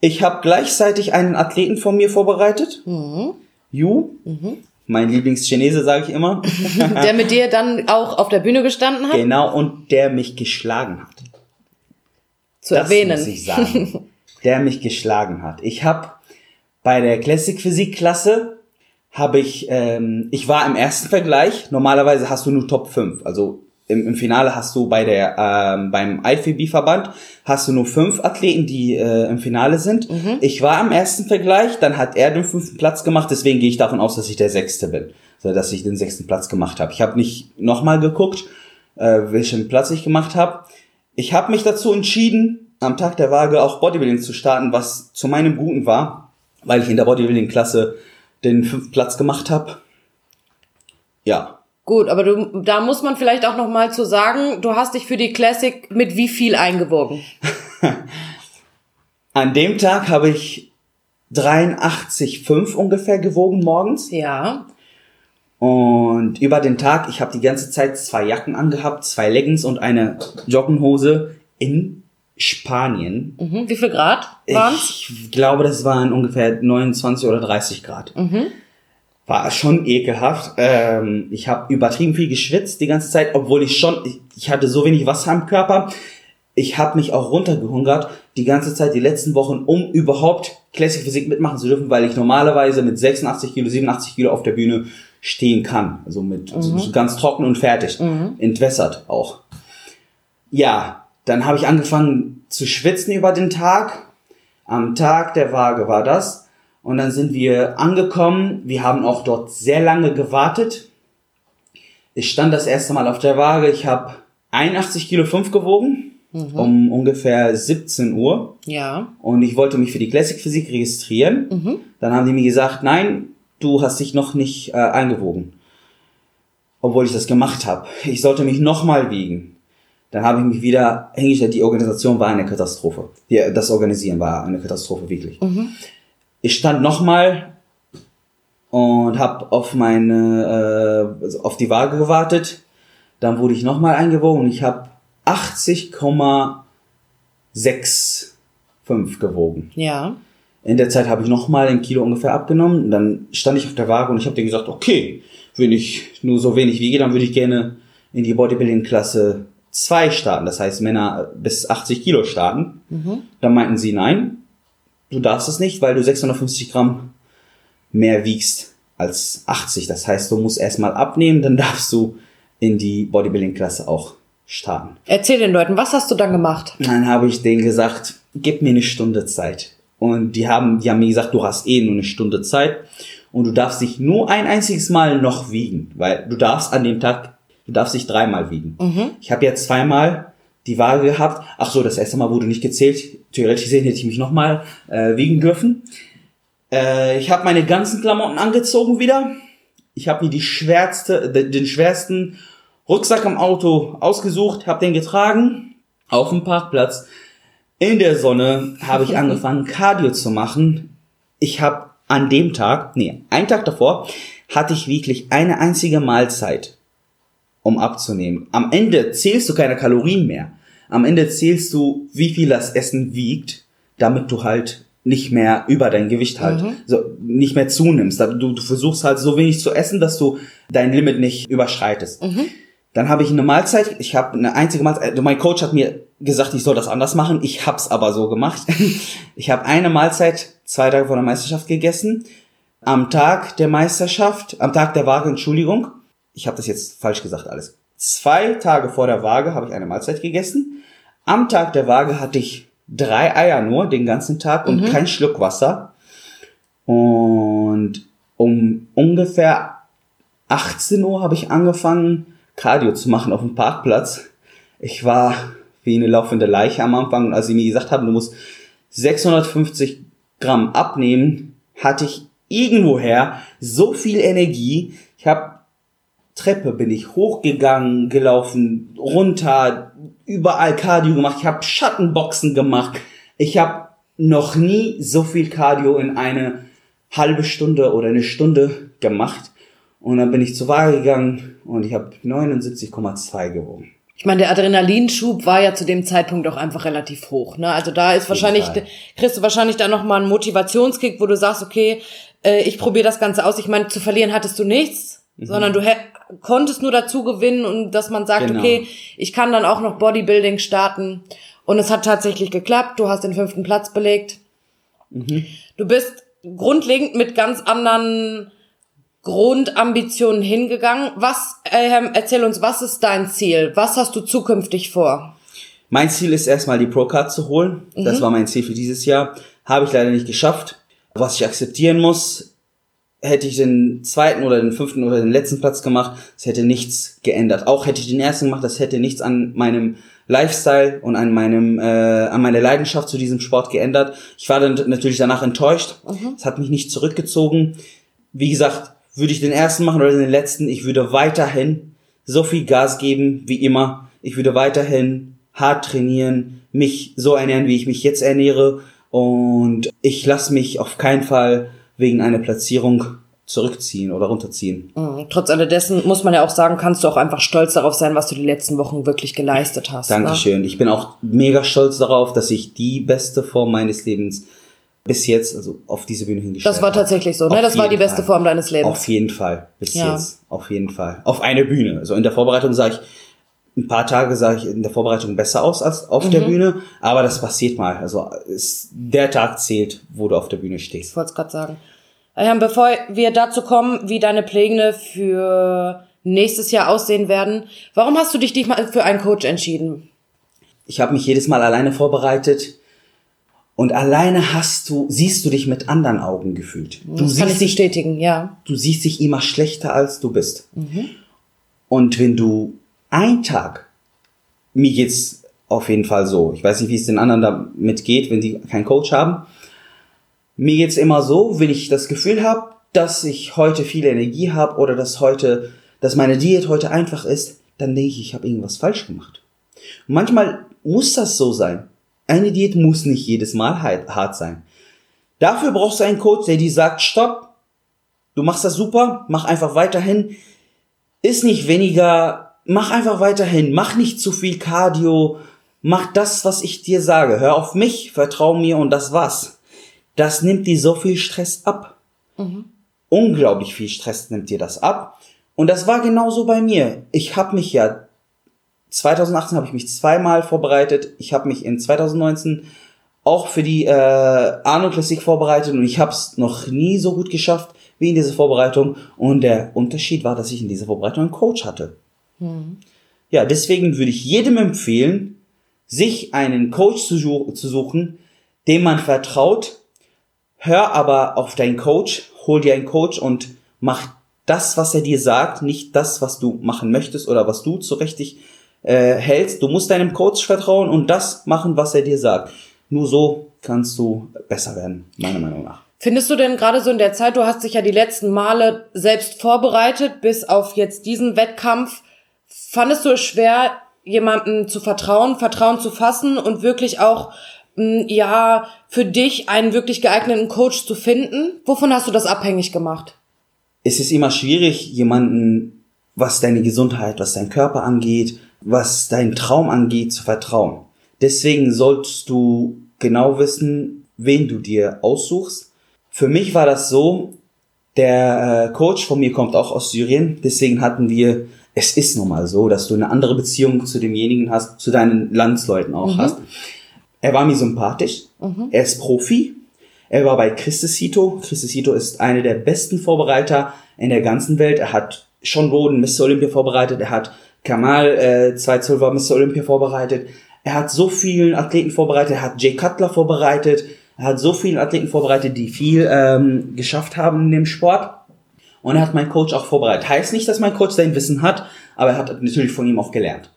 Ich habe gleichzeitig einen Athleten von mir vorbereitet. Mhm. Yu. Mhm. Mein Lieblingschinese, sage ich immer. der mit dir dann auch auf der Bühne gestanden hat? Genau, und der mich geschlagen hat. Zu das erwähnen. Muss ich sagen. der mich geschlagen hat. Ich habe bei der Classic Physik Klasse habe ich, ähm, ich war im ersten Vergleich. Normalerweise hast du nur Top 5. Also im, im Finale hast du bei der ähm, beim IFBB-Verband hast du nur fünf Athleten, die äh, im Finale sind. Mhm. Ich war am ersten Vergleich, dann hat er den fünften Platz gemacht, deswegen gehe ich davon aus, dass ich der Sechste bin, so dass ich den sechsten Platz gemacht habe. Ich habe nicht nochmal geguckt, äh, welchen Platz ich gemacht habe. Ich habe mich dazu entschieden, am Tag der Waage auch Bodybuilding zu starten, was zu meinem Guten war, weil ich in der Bodybuilding-Klasse den fünften Platz gemacht habe. Ja, Gut, aber du, da muss man vielleicht auch noch mal zu sagen, du hast dich für die Classic mit wie viel eingewogen? An dem Tag habe ich 83,5 ungefähr gewogen morgens. Ja. Und über den Tag, ich habe die ganze Zeit zwei Jacken angehabt, zwei Leggings und eine Joggenhose in Spanien. Mhm. Wie viel Grad waren's? Ich glaube, das waren ungefähr 29 oder 30 Grad. Mhm war schon ekelhaft. Ähm, ich habe übertrieben viel geschwitzt die ganze Zeit, obwohl ich schon, ich, ich hatte so wenig Wasser im Körper. Ich habe mich auch runtergehungert die ganze Zeit, die letzten Wochen, um überhaupt Classic Physik mitmachen zu dürfen, weil ich normalerweise mit 86 Kilo, 87 Kilo auf der Bühne stehen kann. Also mit mhm. also ganz trocken und fertig. Mhm. Entwässert auch. Ja, dann habe ich angefangen zu schwitzen über den Tag. Am Tag der Waage war das. Und dann sind wir angekommen. Wir haben auch dort sehr lange gewartet. Ich stand das erste Mal auf der Waage. Ich habe 81 Kilo 5 gewogen. Mhm. Um ungefähr 17 Uhr. Ja. Und ich wollte mich für die Classic Physik registrieren. Mhm. Dann haben die mir gesagt, nein, du hast dich noch nicht äh, eingewogen. Obwohl ich das gemacht habe. Ich sollte mich nochmal wiegen. Dann habe ich mich wieder hingestellt. Die Organisation war eine Katastrophe. Die, das Organisieren war eine Katastrophe, wirklich. Mhm ich stand nochmal und habe auf meine, äh, also auf die Waage gewartet. Dann wurde ich nochmal eingewogen und ich habe 80,65 gewogen. Ja. In der Zeit habe ich nochmal ein Kilo ungefähr abgenommen. Dann stand ich auf der Waage und ich habe dir gesagt, okay, wenn ich nur so wenig wiege, dann würde ich gerne in die Bodybuilding-Klasse 2 starten. Das heißt, Männer bis 80 Kilo starten. Mhm. Dann meinten sie nein du darfst es nicht, weil du 650 Gramm mehr wiegst als 80. Das heißt, du musst erstmal abnehmen, dann darfst du in die Bodybuilding-Klasse auch starten. Erzähl den Leuten, was hast du dann gemacht? Dann habe ich denen gesagt, gib mir eine Stunde Zeit. Und die haben, die haben mir gesagt, du hast eh nur eine Stunde Zeit und du darfst dich nur ein einziges Mal noch wiegen, weil du darfst an dem Tag, du darfst dich dreimal wiegen. Mhm. Ich habe jetzt zweimal die Waage gehabt. Ach so, das erste Mal wurde nicht gezählt. Theoretisch gesehen hätte ich mich nochmal äh, wiegen dürfen. Äh, ich habe meine ganzen Klamotten angezogen wieder. Ich habe mir die schwerste, den schwersten Rucksack am Auto ausgesucht, habe den getragen auf dem Parkplatz. In der Sonne habe ich angefangen, Cardio zu machen. Ich habe an dem Tag, nee, einen Tag davor, hatte ich wirklich eine einzige Mahlzeit, um abzunehmen. Am Ende zählst du keine Kalorien mehr. Am Ende zählst du, wie viel das Essen wiegt, damit du halt nicht mehr über dein Gewicht halt, Mhm. so nicht mehr zunimmst. Du, du versuchst halt so wenig zu essen, dass du dein Limit nicht überschreitest. Dann habe ich eine Mahlzeit, ich habe eine einzige Mahlzeit, mein Coach hat mir gesagt, ich soll das anders machen, ich hab's aber so gemacht. Ich habe eine Mahlzeit zwei Tage vor der Meisterschaft gegessen, am Tag der Meisterschaft, am Tag der Waage, Entschuldigung, ich habe das jetzt falsch gesagt alles. Zwei Tage vor der Waage habe ich eine Mahlzeit gegessen. Am Tag der Waage hatte ich drei Eier nur den ganzen Tag und kein Schluck Wasser. Und um ungefähr 18 Uhr habe ich angefangen, Cardio zu machen auf dem Parkplatz. Ich war wie eine laufende Leiche am Anfang. Und als sie mir gesagt haben, du musst 650 Gramm abnehmen, hatte ich irgendwoher so viel Energie. Ich habe Treppe bin ich hochgegangen, gelaufen, runter, überall Cardio gemacht. Ich habe Schattenboxen gemacht. Ich habe noch nie so viel Cardio in eine halbe Stunde oder eine Stunde gemacht. Und dann bin ich zur Waage gegangen und ich habe 79,2 gewogen. Ich meine, der Adrenalinschub war ja zu dem Zeitpunkt auch einfach relativ hoch. Ne? Also da ist wahrscheinlich, kriegst du wahrscheinlich da nochmal einen Motivationskick, wo du sagst, okay, äh, ich probiere das Ganze aus. Ich meine, zu verlieren hattest du nichts, sondern du konntest nur dazu gewinnen und dass man sagt, Genau. okay, ich kann dann auch noch Bodybuilding starten. Und es hat tatsächlich geklappt. Du hast den fünften Platz belegt. Du bist grundlegend mit ganz anderen Grundambitionen hingegangen. Was, ähm, erzähl uns, was ist dein Ziel? Was hast du zukünftig vor? Mein Ziel ist erstmal die Pro-Card zu holen. Das war mein Ziel für dieses Jahr. Habe ich leider nicht geschafft. Was ich akzeptieren muss, hätte ich den zweiten oder den fünften oder den letzten Platz gemacht, es hätte nichts geändert. Auch hätte ich den ersten gemacht, das hätte nichts an meinem Lifestyle und an meinem äh, an meiner Leidenschaft zu diesem Sport geändert. Ich war dann natürlich danach enttäuscht. Es hat mich nicht zurückgezogen. Wie gesagt, würde ich den ersten machen oder den letzten, ich würde weiterhin so viel Gas geben wie immer. Ich würde weiterhin hart trainieren, mich so ernähren, wie ich mich jetzt ernähre und ich lasse mich auf keinen Fall wegen einer Platzierung zurückziehen oder runterziehen. Mhm. Trotz alledessen muss man ja auch sagen, kannst du auch einfach stolz darauf sein, was du die letzten Wochen wirklich geleistet hast. Ne? Dankeschön. Ich bin auch mega stolz darauf, dass ich die beste Form meines Lebens bis jetzt, also auf diese Bühne hingestellt Das war tatsächlich so, ne? Auf Das war die beste Fall. Form deines Lebens. Auf jeden Fall. Bis Ja. jetzt. Auf jeden Fall. Auf eine Bühne. Also in der Vorbereitung sah ich, ein paar Tage sah ich in der Vorbereitung besser aus als auf Mhm. der Bühne. Aber das passiert mal. Also es, der Tag zählt, wo du auf der Bühne stehst. Ich wollte es gerade sagen. Ähm, bevor wir dazu kommen, wie deine Pläne für nächstes Jahr aussehen werden, warum hast du dich diesmal für einen Coach entschieden? Ich habe mich jedes Mal alleine vorbereitet. Und alleine hast du, siehst du dich mit anderen Augen gefühlt. Du Das kann ich siehst dich bestätigen, ja. du siehst dich immer schlechter als du bist. Und wenn du einen Tag, mir geht's auf jeden Fall so, ich weiß nicht, wie es den anderen damit geht, wenn die keinen Coach haben. Mir geht's immer so, wenn ich das Gefühl habe, dass ich heute viel Energie habe oder dass heute, dass meine Diät heute einfach ist, dann denke ich, ich habe irgendwas falsch gemacht. Und manchmal muss das so sein. Eine Diät muss nicht jedes Mal hart sein. Dafür brauchst du einen Coach, der dir sagt, stopp, du machst das super, mach einfach weiterhin. Ist nicht weniger, mach einfach weiterhin, mach nicht zu viel Cardio, mach das, was ich dir sage. Hör auf mich, vertrau mir und das war's. Das nimmt dir so viel Stress ab. Unglaublich viel Stress nimmt dir das ab. Und das war genauso bei mir. Ich habe mich ja 2018 habe ich mich zweimal vorbereitet. Ich habe mich in 2019 auch für die äh, Arno Classic vorbereitet und ich habe es noch nie so gut geschafft wie in dieser Vorbereitung. Und der Unterschied war, dass ich in dieser Vorbereitung einen Coach hatte. Mhm. Ja, deswegen würde ich jedem empfehlen, sich einen Coach zu, zu suchen, dem man vertraut. Hör aber auf deinen Coach, hol dir einen Coach und mach das, was er dir sagt, nicht das, was du machen möchtest oder was du zurechtlich äh, hältst. Du musst deinem Coach vertrauen und das machen, was er dir sagt. Nur so kannst du besser werden, meiner Meinung nach. Findest du denn gerade so in der Zeit, du hast dich ja die letzten Male selbst vorbereitet, bis auf jetzt diesen Wettkampf, fandest du es schwer, jemandem zu vertrauen, Vertrauen zu fassen und wirklich auch, hm, ja, für dich einen wirklich geeigneten Coach zu finden? Wovon hast du das abhängig gemacht? Es ist immer schwierig, jemanden, was deine Gesundheit, was dein Körper angeht, was dein Traum angeht, zu vertrauen. Deswegen solltest du genau wissen, wen du dir aussuchst. Für mich war das so, der äh, Coach von mir kommt auch aus Syrien, deswegen hatten wir, es ist nun mal so, dass du eine andere Beziehung zu demjenigen hast, zu deinen Landsleuten auch mhm. hast. Er war mir sympathisch, mhm. er ist Profi, er war bei Christesito. Christesito ist einer der besten Vorbereiter in der ganzen Welt. Er hat schon Roden Mr. Olympia vorbereitet, er hat Kamal äh, 212 Mr. Olympia vorbereitet. Er hat so vielen Athleten vorbereitet, er hat Jay Cutler vorbereitet, er hat so viele Athleten vorbereitet, die viel ähm, geschafft haben in dem Sport. Und er hat meinen Coach auch vorbereitet. Heißt nicht, dass mein Coach sein Wissen hat, aber er hat natürlich von ihm auch gelernt.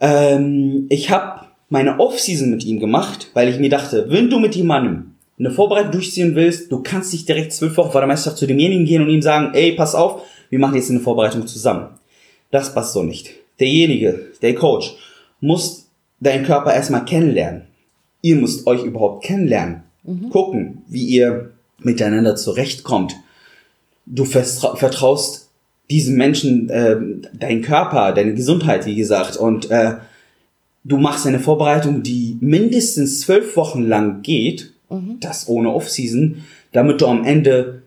Ähm, ich habe meine Offseason mit ihm gemacht, weil ich mir dachte, wenn du mit jemandem eine Vorbereitung durchziehen willst, du kannst nicht direkt zwölf Wochen vor der Meisterschaft zu demjenigen gehen und ihm sagen, ey, pass auf, wir machen jetzt eine Vorbereitung zusammen. Das passt so nicht. Derjenige, der Coach, muss deinen Körper erstmal kennenlernen. Ihr müsst euch überhaupt kennenlernen. Mhm. Gucken, wie ihr miteinander zurechtkommt. Du vertraust diesem Menschen äh, deinen Körper, deine Gesundheit, wie gesagt, und äh, du machst eine Vorbereitung, die mindestens zwölf Wochen lang geht, mhm. das ohne Offseason, damit du am Ende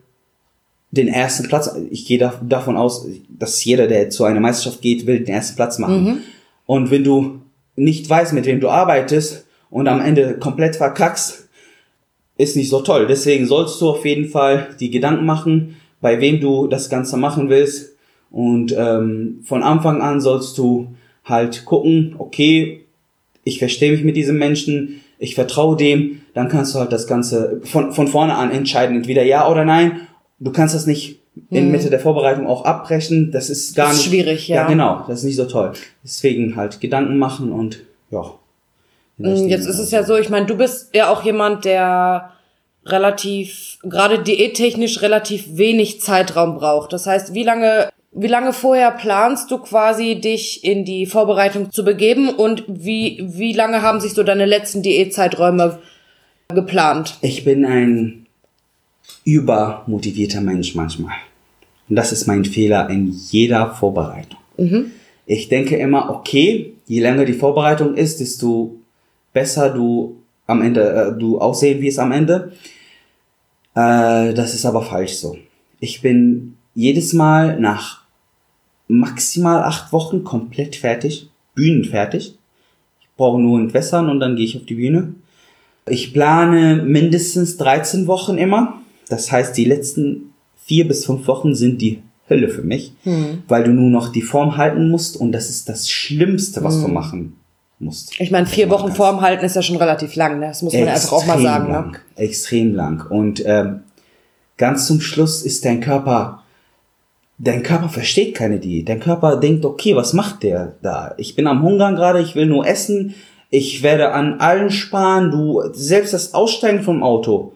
den ersten Platz, ich gehe da, davon aus, dass jeder, der zu einer Meisterschaft geht, will den ersten Platz machen. Mhm. Und wenn du nicht weißt, mit wem du arbeitest und am Ende komplett verkackst, ist nicht so toll. Deswegen sollst du auf jeden Fall die Gedanken machen, bei wem du das Ganze machen willst. Und ähm, von Anfang an sollst du halt gucken, okay, ich verstehe mich mit diesem Menschen, ich vertraue dem, dann kannst du halt das Ganze von, von vorne an entscheiden, entweder ja oder nein du kannst das nicht in hm. Mitte der Vorbereitung auch abbrechen. Das ist gar das ist nicht schwierig, ja. Ja, genau. Das ist nicht so toll. Deswegen halt Gedanken machen und ja. Hm, jetzt ist es ja so, ich meine, du bist ja auch jemand, der relativ, gerade diättechnisch relativ wenig Zeitraum braucht. Das heißt, wie lange, wie lange vorher planst du quasi, dich in die Vorbereitung zu begeben und wie, wie lange haben sich so deine letzten Diätzeiträume geplant? Ich bin ein übermotivierter Mensch manchmal. Und das ist mein Fehler in jeder Vorbereitung. Mhm. Ich denke immer, okay, je länger die Vorbereitung ist, desto besser du am Ende, äh, du aussehen wirst am Ende. Äh, das ist aber falsch so. Ich bin jedes Mal nach maximal acht Wochen komplett fertig, bühnenfertig. Ich brauche nur entwässern und dann gehe ich auf die Bühne. Ich plane mindestens 13 Wochen immer. Das heißt, die letzten vier bis fünf Wochen sind die Hölle für mich, hm. weil du nur noch die Form halten musst und das ist das Schlimmste, was hm. du machen musst. Ich meine, vier Wochen Form halten ist ja schon relativ lang, ne? das muss man einfach auch mal sagen. Ne? Lang, ne? Extrem lang. Und ähm, ganz zum Schluss ist dein Körper, dein Körper versteht keine Diät. Dein Körper denkt, okay, was macht der da? Ich bin am Hungern gerade, ich will nur essen, ich werde an allen sparen, du, selbst das Aussteigen vom Auto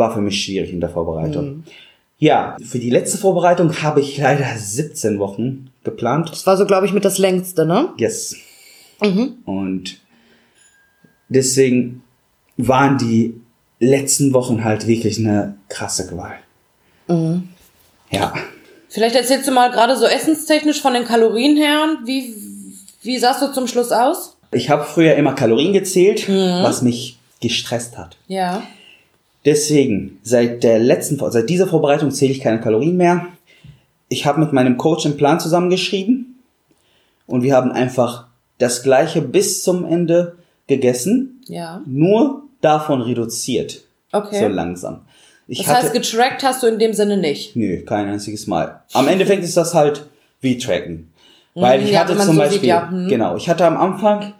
war für mich schwierig in der Vorbereitung. Mhm. Ja, für die letzte Vorbereitung habe ich leider 17 Wochen geplant. Das war so, glaube ich, mit das längste, ne? Yes. Mhm. Und deswegen waren die letzten Wochen halt wirklich eine krasse Qual. Mhm. Ja. Vielleicht erzählst du mal gerade so essenstechnisch von den Kalorien her. Wie, wie sahst du zum Schluss aus? Ich habe früher immer Kalorien gezählt, mhm. was mich gestresst hat. Ja. Deswegen, seit der letzten, seit dieser Vorbereitung zähle ich keine Kalorien mehr. Ich habe mit meinem Coach einen Plan zusammengeschrieben und wir haben einfach das gleiche bis zum Ende gegessen. Ja. Nur davon reduziert. Okay. So langsam. Ich Das hatte, heißt, getrackt hast du in dem Sinne nicht. Nö, kein einziges Mal. Am Endeffekt ist das halt wie tracken. Weil ich ja, hatte zum so Beispiel, sieht, ja, hm. genau, ich hatte am Anfang,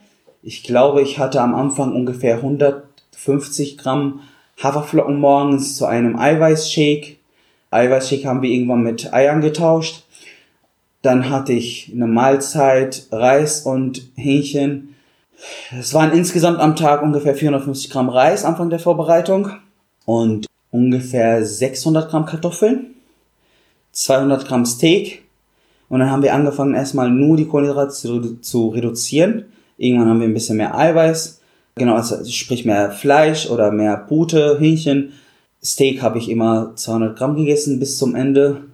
ich glaube, ich hatte am Anfang ungefähr 150 Gramm Haferflocken morgens zu einem Eiweißshake. Eiweißshake haben wir irgendwann mit Eiern getauscht. Dann hatte ich eine Mahlzeit, Reis und Hähnchen. Es waren insgesamt am Tag ungefähr 450 Gramm Reis, Anfang der Vorbereitung. Und ungefähr 600 Gramm Kartoffeln. 200 Gramm Steak. Und dann haben wir angefangen, erstmal nur die Kohlenhydrate zu, zu reduzieren. Irgendwann haben wir ein bisschen mehr Eiweiß. Genau, also sprich mehr Fleisch oder mehr Pute, Hähnchen. Steak habe ich immer 200 Gramm gegessen bis zum Ende.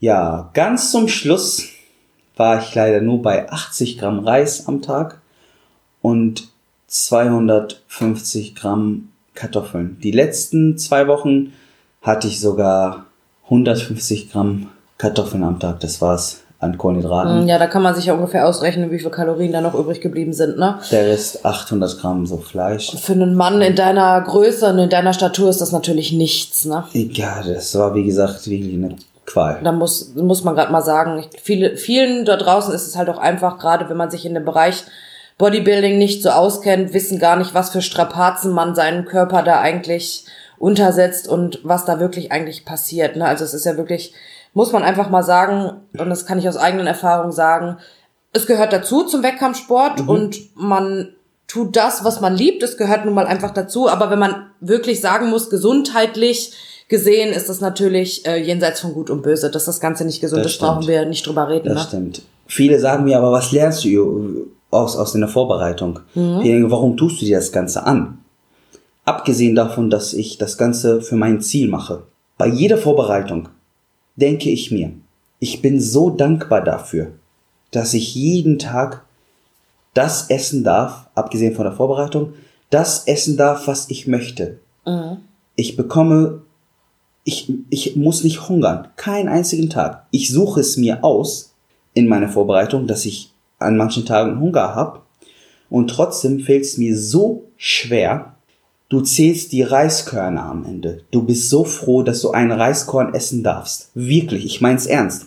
Ja, ganz zum Schluss war ich leider nur bei 80 Gramm Reis am Tag und 250 Gramm Kartoffeln. Die letzten zwei Wochen hatte ich sogar 150 Gramm Kartoffeln am Tag. Das war's an Kohlenhydraten. Ja, da kann man sich ja ungefähr ausrechnen, wie viele Kalorien da noch übrig geblieben sind, ne? Der Rest 800 Gramm so Fleisch. Für einen Mann in deiner Größe und in deiner Statur ist das natürlich nichts, ne? Ja, das war wie gesagt wirklich eine Qual. Da muss, muss man gerade mal sagen, viele, vielen da draußen ist es halt auch einfach, gerade wenn man sich in dem Bereich Bodybuilding nicht so auskennt, wissen gar nicht, was für Strapazen man seinen Körper da eigentlich untersetzt und was da wirklich eigentlich passiert. Ne? Also es ist ja wirklich, muss man einfach mal sagen, und das kann ich aus eigenen Erfahrungen sagen, es gehört dazu zum Wettkampfsport und man tut das, was man liebt. Es gehört nun mal einfach dazu. Aber wenn man wirklich sagen muss, gesundheitlich gesehen, ist das natürlich äh, jenseits von Gut und Böse, dass das Ganze nicht gesund Das ist, brauchen stimmt. wir nicht drüber reden. Das Ne? stimmt. Viele sagen mir aber, was lernst du aus, aus deiner Vorbereitung? Ich denke, warum tust du dir das Ganze an? Abgesehen davon, dass ich das Ganze für mein Ziel mache. Bei jeder Vorbereitung denke ich mir, ich bin so dankbar dafür, dass ich jeden Tag das essen darf, abgesehen von der Vorbereitung, das essen darf, was ich möchte. Ich bekomme, ich, ich muss nicht hungern, keinen einzigen Tag. Ich suche es mir aus in meiner Vorbereitung, dass ich an manchen Tagen Hunger habe und trotzdem fällt es mir so schwer. Du zählst die Reiskörner am Ende. Du bist so froh, dass du ein Reiskorn essen darfst. Wirklich, ich mein's ernst.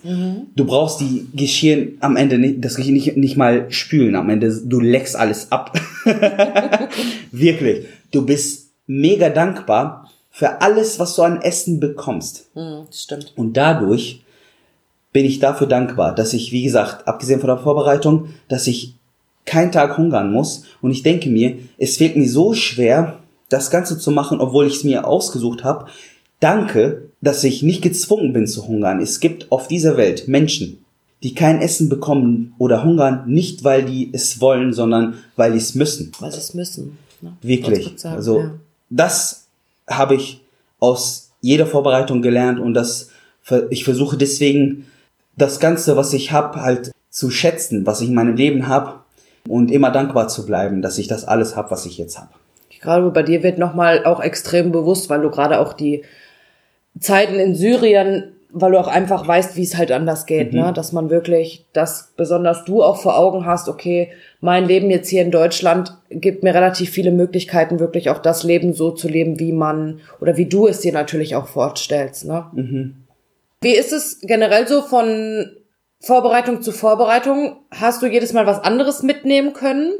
Du brauchst die Geschirr am Ende nicht, das Geschirr nicht, nicht mal spülen. Am Ende, du leckst alles ab. Wirklich. Du bist mega dankbar für alles, was du an Essen bekommst. Mhm, stimmt. Und dadurch bin ich dafür dankbar, dass ich, wie gesagt, abgesehen von der Vorbereitung, dass ich keinen Tag hungern muss. Und ich denke mir, es fehlt mir so schwer, das Ganze zu machen, obwohl ich es mir ausgesucht habe. Danke, dass ich nicht gezwungen bin zu hungern. Es gibt auf dieser Welt Menschen, die kein Essen bekommen oder hungern, nicht weil die es wollen, sondern weil die es müssen. Weil sie es müssen. Ne? Wirklich. grad sagen, also ja. das habe ich aus jeder Vorbereitung gelernt und das ich versuche deswegen das Ganze, was ich habe, halt zu schätzen, was ich in meinem Leben habe und immer dankbar zu bleiben, dass ich das alles habe, was ich jetzt habe. Gerade bei dir wird nochmal auch extrem bewusst, weil du gerade auch die Zeiten in Syrien, weil du auch einfach weißt, wie es halt anders geht, ne? Dass man wirklich, dass besonders du auch vor Augen hast, okay, mein Leben jetzt hier in Deutschland gibt mir relativ viele Möglichkeiten, wirklich auch das Leben so zu leben, wie man oder wie du es dir natürlich auch vorstellst, ne? Wie ist es generell so von Vorbereitung zu Vorbereitung? Hast du jedes Mal was anderes mitnehmen können?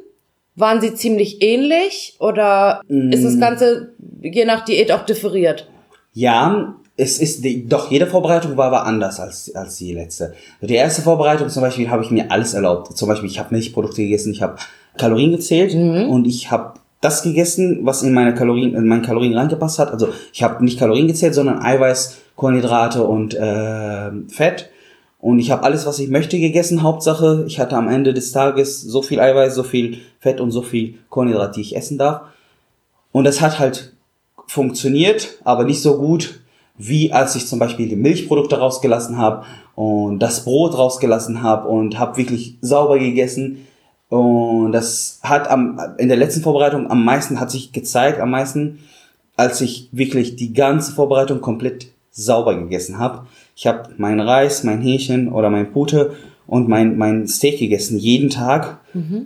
Waren sie ziemlich ähnlich oder ist das Ganze je nach Diät auch differiert? Ja, es ist die, doch jede Vorbereitung war aber anders als als die letzte. Die erste Vorbereitung zum Beispiel habe ich mir alles erlaubt. Zum Beispiel ich habe Milchprodukte gegessen, ich habe Kalorien gezählt und ich habe das gegessen, was in meine Kalorien in meinen Kalorien reingepasst hat. Also ich habe nicht Kalorien gezählt, sondern Eiweiß, Kohlenhydrate und äh, Fett. Und ich habe alles, was ich möchte, gegessen. Hauptsache, ich hatte am Ende des Tages so viel Eiweiß, so viel Fett und so viel Kohlenhydrate, die ich essen darf. Und das hat halt funktioniert, aber nicht so gut, wie als ich zum Beispiel die Milchprodukte rausgelassen habe und das Brot rausgelassen habe und habe wirklich sauber gegessen. Und das hat am, in der letzten Vorbereitung am meisten, hat sich gezeigt, am meisten, als ich wirklich die ganze Vorbereitung komplett sauber gegessen habe. Ich habe mein Reis, mein Hähnchen oder mein Pute und mein, mein Steak gegessen, jeden Tag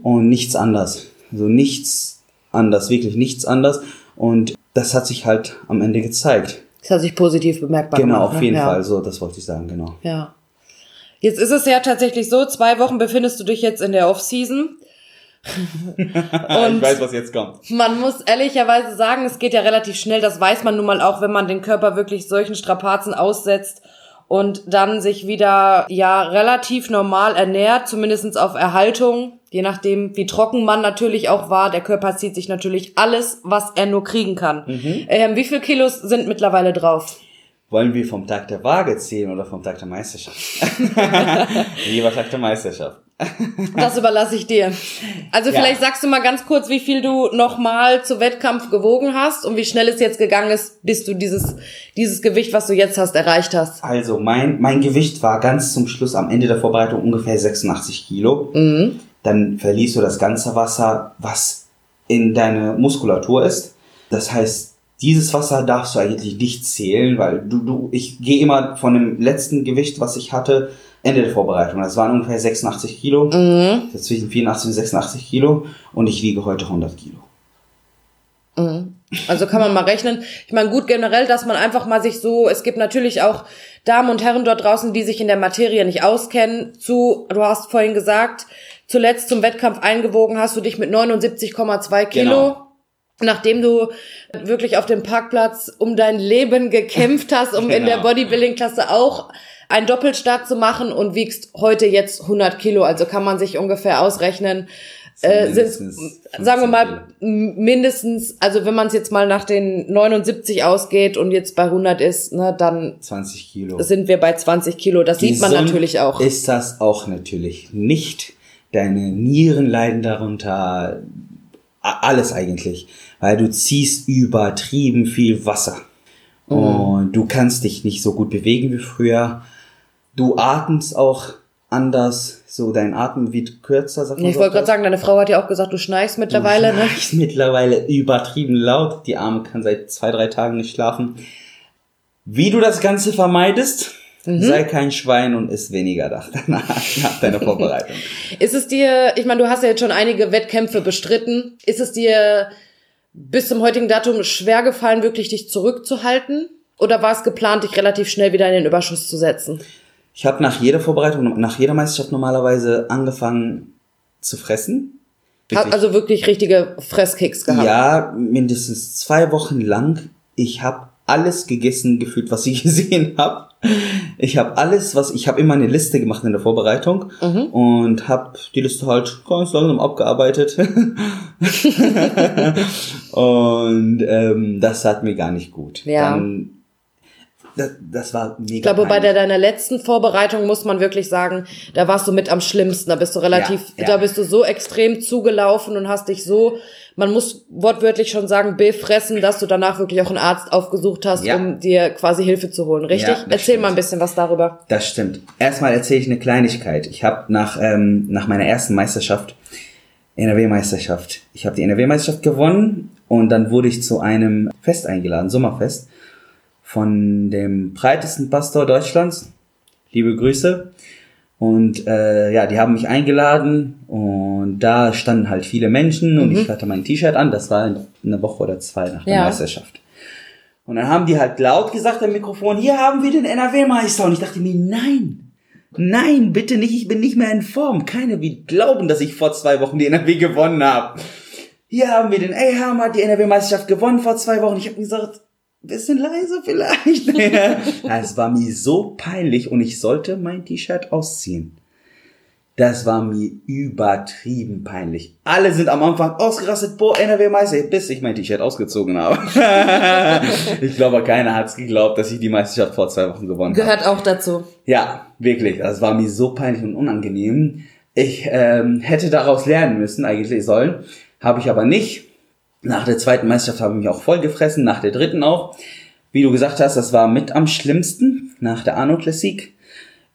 und nichts anders. Also nichts anders, wirklich nichts anders. Und das hat sich halt am Ende gezeigt. Das hat sich positiv bemerkbar Genau, gemacht, auf ne? jeden ja. Fall, so, das wollte ich sagen, genau. Ja. Jetzt ist es ja tatsächlich so, zwei Wochen befindest du dich jetzt in der Off-Season. Und was jetzt kommt. man muss ehrlicherweise sagen, es geht ja relativ schnell. Das weiß man nun mal auch, wenn man den Körper wirklich solchen Strapazen aussetzt und dann sich wieder ja relativ normal ernährt, zumindestens auf Erhaltung, je nachdem wie trocken man natürlich auch war. Der Körper zieht sich natürlich alles, was er nur kriegen kann. Ähm, wie viel Kilos sind mittlerweile drauf? Wollen wir vom Tag der Waage zählen oder vom Tag der Meisterschaft? Lieber Tag der Meisterschaft. Das überlasse ich dir. Also Ja. vielleicht sagst du mal ganz kurz, wie viel du nochmal zu Wettkampf gewogen hast und wie schnell es jetzt gegangen ist, bis du dieses, dieses Gewicht, was du jetzt hast, erreicht hast. Also mein, mein Gewicht war ganz zum Schluss am Ende der Vorbereitung ungefähr 86 Kilo. Mhm. Dann verlierst du das ganze Wasser, was in deine Muskulatur ist. Das heißt, dieses Wasser darfst du eigentlich nicht zählen, weil du, du, ich gehe immer von dem letzten Gewicht, was ich hatte, Ende der Vorbereitung. Das waren ungefähr 86 Kilo. Mhm. Zwischen 84 und 86 Kilo. Und ich wiege heute 100 Kilo. Also kann man mal rechnen. Ich meine, gut generell, dass man einfach mal sich so, es gibt natürlich auch Damen und Herren dort draußen, die sich in der Materie nicht auskennen. Zu, du hast vorhin gesagt, zuletzt zum Wettkampf eingewogen hast du dich mit 79,2 Kilo. Genau. Nachdem du wirklich auf dem Parkplatz um dein Leben gekämpft hast, um in der Genau. Bodybuilding-Klasse auch einen Doppelstart zu machen und wiegst heute jetzt 100 Kilo. Also kann man sich ungefähr ausrechnen, äh, sind, mindestens sagen wir 15 mal, mindestens, also wenn man es jetzt mal nach den 79 ausgeht und jetzt bei 100 ist, ne, dann 20 Kilo. sind wir bei 20 Kilo. Das sieht man natürlich auch. Ist das auch natürlich nicht. Deine Nieren leiden darunter. Alles eigentlich. Weil du ziehst übertrieben viel Wasser. Mhm. Und du kannst dich nicht so gut bewegen wie früher. Du atmest auch anders. So, dein Atem wird kürzer, sagt man Ich so wollte gerade sagen, deine Frau hat ja auch gesagt, du schnarchst mittlerweile, Du ne? schnarchst mittlerweile übertrieben laut. Die Arme kann seit zwei, drei Tagen nicht schlafen. Wie du das Ganze vermeidest, Mhm. sei kein Schwein und isst weniger nach, nach deiner Vorbereitung. Ist es dir, ich meine, du hast ja jetzt schon einige Wettkämpfe bestritten. Ist es dir bis zum heutigen Datum schwer gefallen, wirklich dich zurückzuhalten? Oder war es geplant, dich relativ schnell wieder in den Überschuss zu setzen? Ich habe nach jeder Vorbereitung, nach jeder Meisterschaft normalerweise angefangen zu fressen. Wirklich. also wirklich richtige Fresskicks gehabt. Ja, mindestens zwei Wochen lang. Ich habe alles gegessen, gefühlt, was ich gesehen habe. Ich habe alles, was ich habe immer eine Liste gemacht in der Vorbereitung Mhm. und habe die Liste halt ganz langsam abgearbeitet. und ähm, das hat mir gar nicht gut. Ja. Dann, das, das war mega. Ich glaube, bei peinlich. der, deiner letzten Vorbereitung muss man wirklich sagen, da warst du mit am schlimmsten. Da bist du relativ, Ja, ja. da bist du so extrem zugelaufen und hast dich so, man muss wortwörtlich schon sagen, befressen, dass du danach wirklich auch einen Arzt aufgesucht hast, Ja. um dir quasi Hilfe zu holen. Richtig? Erzähl stimmt. mal ein bisschen was darüber. Das stimmt. Erstmal erzähle ich eine Kleinigkeit. Ich habe nach, ähm, nach meiner ersten Meisterschaft, NRW-Meisterschaft, ich habe die NRW-Meisterschaft gewonnen und dann wurde ich zu einem Fest eingeladen, Sommerfest, von dem breitesten Pastor Deutschlands. Liebe Grüße. Und äh, ja, die haben mich eingeladen und da standen halt viele Menschen und ich hatte mein T-Shirt an. Das war eine Woche oder zwei nach der Ja. Meisterschaft. Und dann haben die halt laut gesagt am Mikrofon, hier haben wir den NRW-Meister. Und ich dachte mir, nein, nein, bitte nicht, ich bin nicht mehr in Form. Keiner wird glauben, dass ich vor zwei Wochen die NRW gewonnen habe. Hier haben wir den, hat die NRW-Meisterschaft gewonnen vor zwei Wochen. Ich habe gesagt, bisschen leise vielleicht. Es war mir so peinlich und ich sollte mein T-Shirt ausziehen. Das war mir übertrieben peinlich. Alle sind am Anfang ausgerastet, boah, NRW-Meister, bis ich mein T-Shirt ausgezogen habe. ich glaube, keiner hat's geglaubt, dass ich die Meisterschaft vor zwei Wochen gewonnen habe. Gehört auch dazu. Ja, wirklich. Das war mir so peinlich und unangenehm. Ich ähm, hätte daraus lernen müssen, eigentlich sollen. Habe ich aber nicht. Nach der zweiten Meisterschaft habe ich mich auch voll gefressen, nach der dritten auch. Wie du gesagt hast, das war mit am schlimmsten nach der Arno Classic.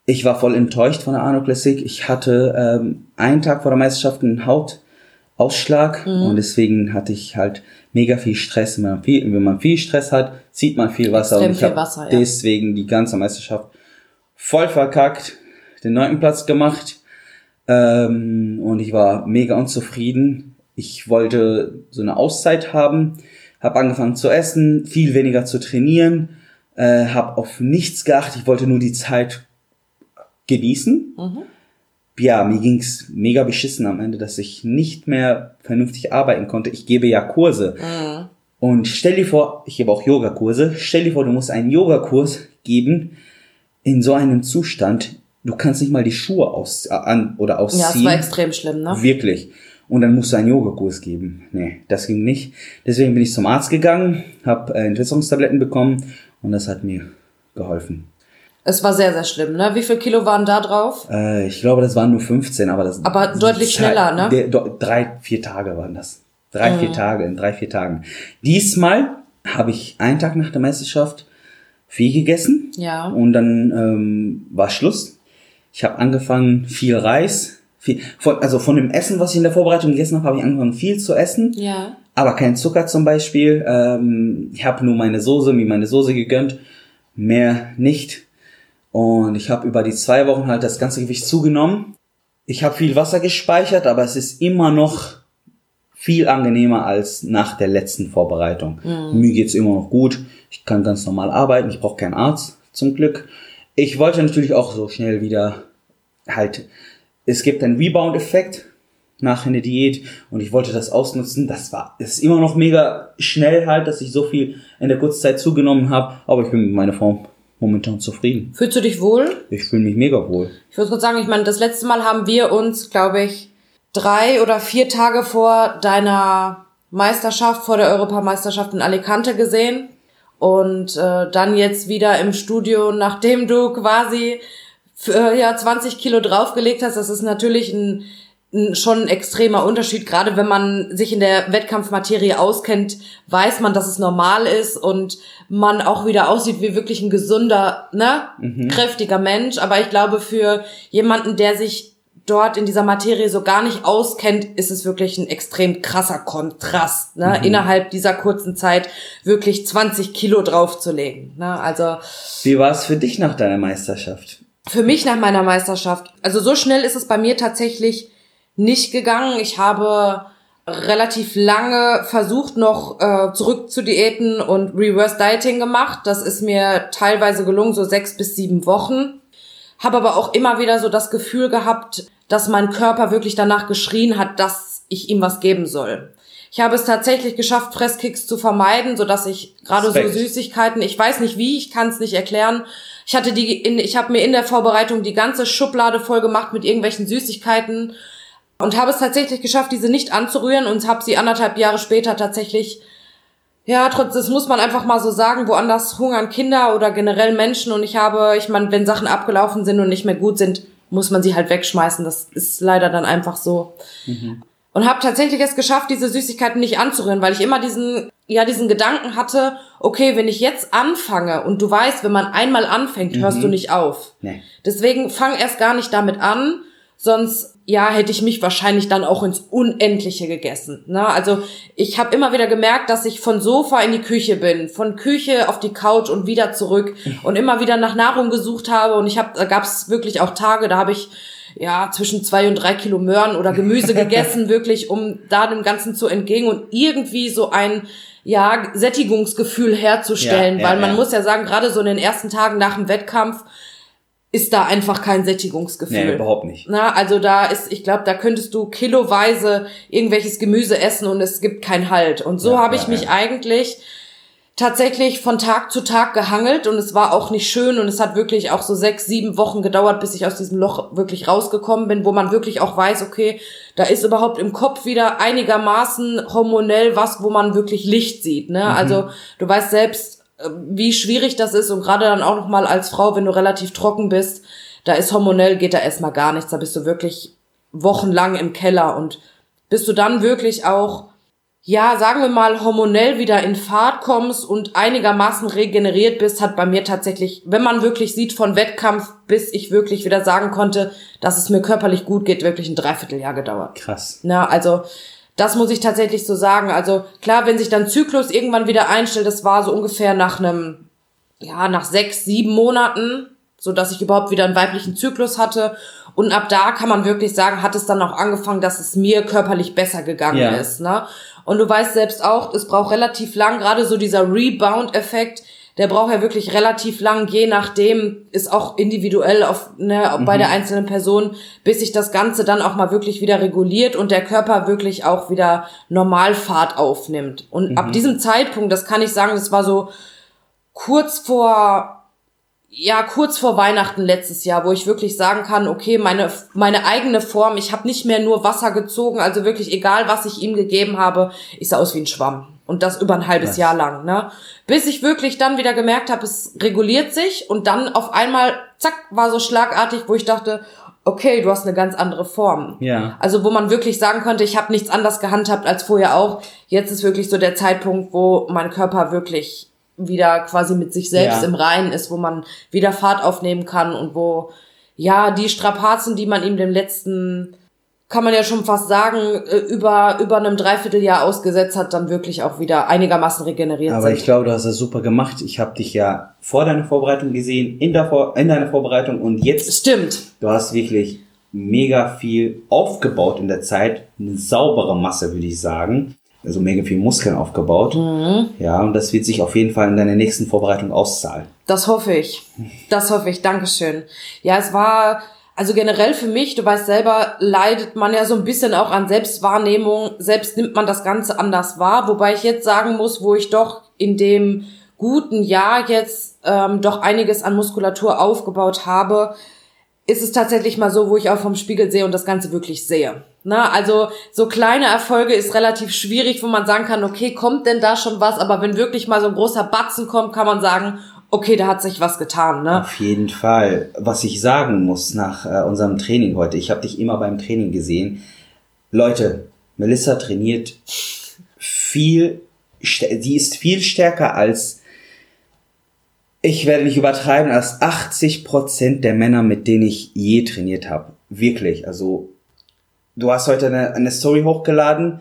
Ich war voll enttäuscht von der Arno Classic. Ich hatte ähm, einen Tag vor der Meisterschaft einen Hautausschlag und deswegen hatte ich halt mega viel Stress. Wenn man viel, wenn man viel Stress hat, zieht man viel Wasser. Extrem und ich viel hab Wasser, ja. deswegen die ganze Meisterschaft voll verkackt, den neunten Platz gemacht ähm, und ich war mega unzufrieden. Ich wollte so eine Auszeit haben, habe angefangen zu essen, viel weniger zu trainieren äh, habe auf nichts geachtet. Ich wollte nur die Zeit genießen. Mhm. Ja, mir ging's mega beschissen am Ende, dass ich nicht mehr vernünftig arbeiten konnte. Ich gebe ja Kurse. Mhm. Und stell dir vor, ich gebe auch Yogakurse. Stell dir vor, du musst einen Yogakurs geben in so einem Zustand. Du kannst nicht mal die Schuhe aus, an oder ausziehen. Ja, das war extrem schlimm, ne? Wirklich. Und dann musst du einen Yogakurs geben. Nee, das ging nicht. Deswegen bin ich zum Arzt gegangen, habe äh, Entwässerungstabletten bekommen und das hat mir geholfen. Es war sehr, sehr schlimm, ne? Wie viel Kilo waren da drauf? Äh, ich glaube, das waren nur 15, aber das. Aber deutlich schneller, ne? Der, drei, vier Tage waren das. Drei, mhm. vier Tage, in drei, vier Tagen. Diesmal habe ich einen Tag nach der Meisterschaft viel gegessen. Ja. Und dann ähm, war Schluss. Ich habe angefangen, viel Reis, viel, von, also von dem Essen, was ich in der Vorbereitung gegessen habe, habe ich angefangen, viel zu essen. Ja. Aber kein Zucker zum Beispiel. Ähm, ich habe nur meine Soße, mir meine Soße gegönnt. Mehr nicht. Und ich habe über die zwei Wochen halt das ganze Gewicht zugenommen. Ich habe viel Wasser gespeichert, aber es ist immer noch viel angenehmer als nach der letzten Vorbereitung. Mhm. Mir geht's immer noch gut. Ich kann ganz normal arbeiten. Ich brauche keinen Arzt, zum Glück. Ich wollte natürlich auch so schnell wieder halt. Es gibt einen Rebound-Effekt nach einer Diät und ich wollte das ausnutzen. Das war, es ist immer noch mega schnell halt, dass ich so viel in der Kurzzeit zugenommen habe, aber ich bin mit meiner Form momentan zufrieden. Fühlst du dich wohl? Ich fühle mich mega wohl. Ich würde kurz sagen, ich meine, das letzte Mal haben wir uns, glaube ich, drei oder vier Tage vor deiner Meisterschaft, vor der Europameisterschaft in Alicante gesehen. Und äh, dann jetzt wieder im Studio, nachdem du quasi für, ja 20 Kilo draufgelegt hast. Das ist natürlich ein schon ein extremer Unterschied. Gerade wenn man sich in der Wettkampfmaterie auskennt, weiß man, dass es normal ist und man auch wieder aussieht wie wirklich ein gesunder, ne, mhm. kräftiger Mensch. Aber ich glaube, für jemanden, der sich dort in dieser Materie so gar nicht auskennt, ist es wirklich ein extrem krasser Kontrast, ne? Mhm. innerhalb dieser kurzen Zeit wirklich 20 Kilo draufzulegen. Ne? Also wie war es für dich nach deiner Meisterschaft? Für mich nach meiner Meisterschaft, also so schnell ist es bei mir tatsächlich nicht gegangen. Ich habe relativ lange versucht, noch äh, zurück zu Diäten und Reverse Dieting gemacht. Das ist mir teilweise gelungen, so sechs bis sieben Wochen. Habe aber auch immer wieder so das Gefühl gehabt, dass mein Körper wirklich danach geschrien hat, dass ich ihm was geben soll. Ich habe es tatsächlich geschafft, Fresskicks zu vermeiden, so dass ich gerade so Süßigkeiten, ich weiß nicht wie, ich kann es nicht erklären. Ich hatte die, in, ich habe mir in der Vorbereitung die ganze Schublade voll gemacht mit irgendwelchen Süßigkeiten und habe es tatsächlich geschafft, diese nicht anzurühren und habe sie anderthalb Jahre später tatsächlich, ja, trotz, das muss man einfach mal so sagen, woanders hungern Kinder oder generell Menschen und ich habe, ich meine, wenn Sachen abgelaufen sind und nicht mehr gut sind, muss man sie halt wegschmeißen. Das ist leider dann einfach so. Mhm. Und habe tatsächlich es geschafft, diese Süßigkeiten nicht anzurühren, weil ich immer diesen, ja, diesen Gedanken hatte, okay, wenn ich jetzt anfange und du weißt, wenn man einmal anfängt, hörst mhm. du nicht auf. Nee. Deswegen fang erst gar nicht damit an, sonst ja, hätte ich mich wahrscheinlich dann auch ins Unendliche gegessen. Ne? Also ich habe immer wieder gemerkt, dass ich von Sofa in die Küche bin, von Küche auf die Couch und wieder zurück und immer wieder nach Nahrung gesucht habe. Und ich habe, da gab es wirklich auch Tage, da habe ich ja zwischen zwei und drei Kilo Möhren oder Gemüse gegessen, wirklich, um da dem Ganzen zu entgegen und irgendwie so ein ja Sättigungsgefühl herzustellen, ja, ja, weil man ja. muss ja sagen, gerade so in den ersten Tagen nach dem Wettkampf ist da einfach kein Sättigungsgefühl. Nee, überhaupt nicht. Na, also da ist, ich glaube, da könntest du kiloweise irgendwelches Gemüse essen und es gibt keinen Halt. Und so ja, habe ich mich eigentlich tatsächlich von Tag zu Tag gehangelt und es war auch nicht schön und es hat wirklich auch so sechs, sieben Wochen gedauert, bis ich aus diesem Loch wirklich rausgekommen bin, wo man wirklich auch weiß, okay, da ist überhaupt im Kopf wieder einigermaßen hormonell was, wo man wirklich Licht sieht. Ne? Mhm. Also du weißt selbst, wie schwierig das ist und gerade dann auch noch mal als Frau, wenn du relativ trocken bist, da ist hormonell geht da erstmal gar nichts, da bist du wirklich wochenlang im Keller und bis du dann wirklich auch ja, sagen wir mal, hormonell wieder in Fahrt kommst und einigermaßen regeneriert bist, hat bei mir tatsächlich, wenn man wirklich sieht, von Wettkampf bis ich wirklich wieder sagen konnte, dass es mir körperlich gut geht, wirklich ein Dreivierteljahr gedauert. Krass. Na, also das muss ich tatsächlich so sagen. Also klar, wenn sich dann Zyklus irgendwann wieder einstellt, das war so ungefähr nach einem, ja, nach sechs, sieben Monaten, so dass ich überhaupt wieder einen weiblichen Zyklus hatte. Und ab da kann man wirklich sagen, hat es dann auch angefangen, dass es mir körperlich besser gegangen ja. ist. Ne? Und du weißt selbst auch, es braucht relativ lang, gerade so dieser Rebound-Effekt, der braucht ja wirklich relativ lang, je nachdem, ist auch individuell auf, ne, bei der einzelnen Person, bis sich das Ganze dann auch mal wirklich wieder reguliert und der Körper wirklich auch wieder Normalfahrt aufnimmt. Und ab diesem Zeitpunkt, das kann ich sagen, das war so kurz vor ja kurz vor Weihnachten letztes Jahr, wo ich wirklich sagen kann, okay, meine meine eigene Form, ich habe nicht mehr nur Wasser gezogen, also wirklich egal, was ich ihm gegeben habe, ich sah aus wie ein Schwamm und das über ein halbes Was? Jahr lang, ne? Bis ich wirklich dann wieder gemerkt habe, es reguliert sich und dann auf einmal zack war so schlagartig, wo ich dachte, okay, du hast eine ganz andere Form. Ja. Also wo man wirklich sagen könnte, ich habe nichts anders gehandhabt als vorher auch. Jetzt ist wirklich so der Zeitpunkt, wo mein Körper wirklich wieder quasi mit sich selbst Ja. im Reinen ist, wo man wieder Fahrt aufnehmen kann und wo ja die Strapazen, die man ihm dem letzten kann man ja schon fast sagen, äh, über, über einem Dreivierteljahr ausgesetzt hat, dann wirklich auch wieder einigermaßen regeneriert Aber sind. ich glaube, du hast das super gemacht. Ich habe dich ja vor deiner Vorbereitung gesehen, in, der Vor in deiner Vorbereitung und jetzt, Stimmt. du hast wirklich mega viel aufgebaut in der Zeit. Eine saubere Masse, würde ich sagen. Also mega viel Muskeln aufgebaut. Mhm. Ja, und das wird sich auf jeden Fall in deiner nächsten Vorbereitung auszahlen. Das hoffe ich. Das hoffe ich. Dankeschön. Ja, es war, also generell für mich, du weißt selber, leidet man ja so ein bisschen auch an Selbstwahrnehmung. Selbst nimmt man das Ganze anders wahr. Wobei ich jetzt sagen muss, wo ich doch in dem guten Jahr jetzt ähm, doch einiges an Muskulatur aufgebaut habe, ist es tatsächlich mal so, wo ich auch vom Spiegel sehe und das Ganze wirklich sehe. Na, also so kleine Erfolge ist relativ schwierig, wo man sagen kann, okay, kommt denn da schon was? Aber wenn wirklich mal so ein großer Batzen kommt, kann man sagen, okay, da hat sich was getan. Ne? Auf jeden Fall. Was ich sagen muss nach äh, unserem Training heute, ich habe dich immer beim Training gesehen. Leute, Melissa trainiert viel, sie ist viel stärker als, ich werde nicht übertreiben, als 80 Prozent der Männer, mit denen ich je trainiert habe. Wirklich. Also, du hast heute eine, eine Story hochgeladen.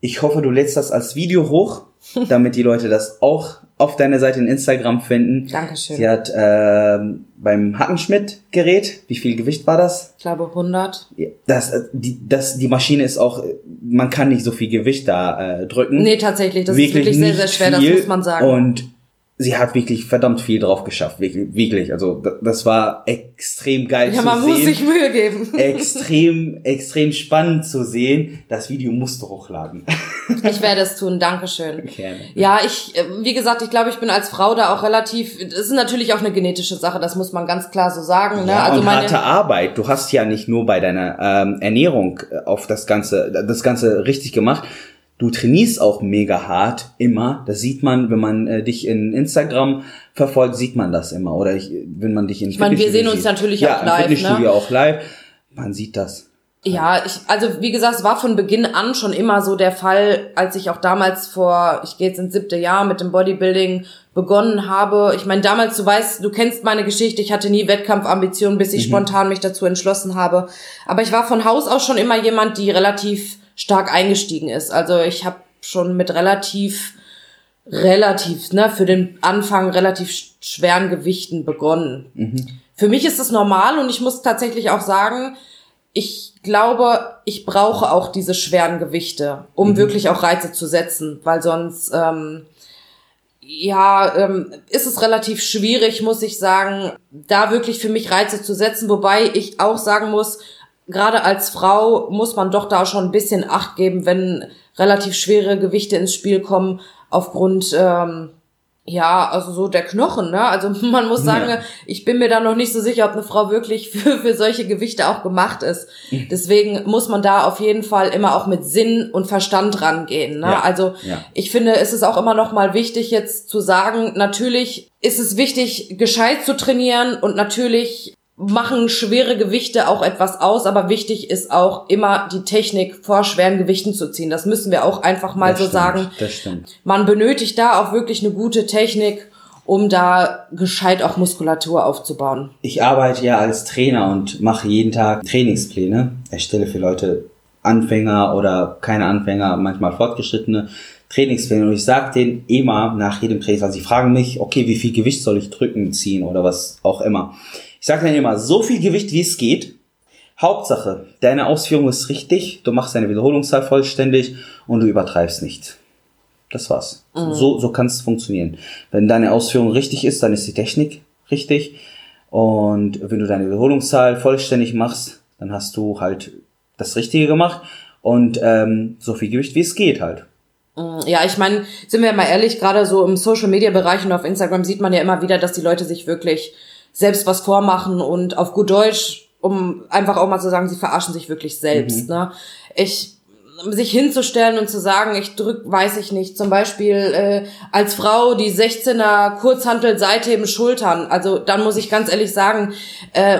Ich hoffe, du lädst das als Video hoch, damit die Leute das auch auf deiner Seite in Instagram finden. Dankeschön. Sie hat ähm, beim Hackenschmidt-Gerät, wie viel Gewicht war das? Ich glaube 100. Ja, Das, äh, die, das, die Maschine ist auch, äh, man kann nicht so viel Gewicht da äh, drücken. Nee, tatsächlich, das ist wirklich sehr, sehr schwer, viel. das muss man sagen. Und sie hat wirklich verdammt viel drauf geschafft, wirklich. wirklich. Also das war extrem geil ja, zu man sehen. muss sich Mühe geben. extrem, extrem spannend zu sehen. Das Video musst du hochladen. Ich werde es tun, Dankeschön. Gerne. Ja, ich, äh, wie gesagt, ich glaube, ich bin als Frau da auch relativ, das ist natürlich auch eine genetische Sache, das muss man ganz klar so sagen. Ne? Ja, also und meine, harte Arbeit. Du hast ja nicht nur bei deiner ähm, Ernährung äh, auf das Ganze, das Ganze richtig gemacht. Du trainierst auch mega hart immer. Das sieht man, wenn man äh, dich in Instagram verfolgt, sieht man das immer. Oder ich, wenn man dich in Ich meine, wir sehen uns sieht. natürlich ja, auch live, Fitnessstudio ne? auch live. Man sieht das. Ja, ich, also wie gesagt, es war von Beginn an schon immer so der Fall, als ich auch damals vor, ich gehe jetzt ins siebte Jahr mit dem Bodybuilding begonnen habe. Ich meine, damals, du weißt, du kennst meine Geschichte, ich hatte nie Wettkampfambitionen, bis ich spontan mich dazu entschlossen habe. Aber ich war von Haus aus schon immer jemand, die relativ stark eingestiegen ist. Also ich habe schon mit relativ, relativ, ne, für den Anfang relativ sch- schweren Gewichten begonnen. Für mich ist es normal und ich muss tatsächlich auch sagen, ich glaube, ich brauche auch diese schweren Gewichte, um wirklich auch Reize zu setzen, weil sonst ähm, ja ähm, ist es relativ schwierig, muss ich sagen, da wirklich für mich Reize zu setzen. Wobei ich auch sagen muss, gerade als Frau muss man doch da schon ein bisschen Acht geben, wenn relativ schwere Gewichte ins Spiel kommen aufgrund ähm, ja, also so der Knochen, ne? Also man muss sagen, Ja. ich bin mir da noch nicht so sicher, ob eine Frau wirklich für, für solche Gewichte auch gemacht ist. Deswegen muss man da auf jeden Fall immer auch mit Sinn und Verstand rangehen. Ne? Ja. Also Ja. ich finde, es ist auch immer noch mal wichtig jetzt zu sagen, natürlich ist es wichtig, gescheit zu trainieren und natürlich machen schwere Gewichte auch etwas aus, aber wichtig ist auch immer die Technik vor schweren Gewichten zu ziehen. Das müssen wir auch einfach mal Das so stimmt, sagen Das stimmt. man benötigt da auch wirklich eine gute Technik, um da gescheit auch Muskulatur aufzubauen. Ich arbeite ja als Trainer und mache jeden Tag Trainingspläne. Erstelle für Leute Anfänger oder keine Anfänger, manchmal fortgeschrittene Trainingspläne. Und ich sage denen immer nach jedem Training, also sie fragen mich, okay, wie viel Gewicht soll ich drücken, ziehen oder was auch immer. Ich sage denen immer, so viel Gewicht wie es geht. Hauptsache, deine Ausführung ist richtig, du machst deine Wiederholungszahl vollständig und du übertreibst nicht. Das war's. So, so kann es funktionieren. Wenn deine Ausführung richtig ist, dann ist die Technik richtig. Und wenn du deine Wiederholungszahl vollständig machst, dann hast du halt das Richtige gemacht und ähm, so viel Gewicht, wie es geht halt. Ja, ich meine, sind wir mal ehrlich, gerade so im Social Media Bereich und auf Instagram sieht man ja immer wieder, dass die Leute sich wirklich selbst was vormachen und auf gut Deutsch, um einfach auch mal zu sagen, sie verarschen sich wirklich selbst. Ne? Ich sich hinzustellen und zu sagen, ich drück, weiß ich nicht, zum Beispiel äh, als Frau die 16er Kurzhantel Seitheben Schultern. Also dann muss ich ganz ehrlich sagen, äh,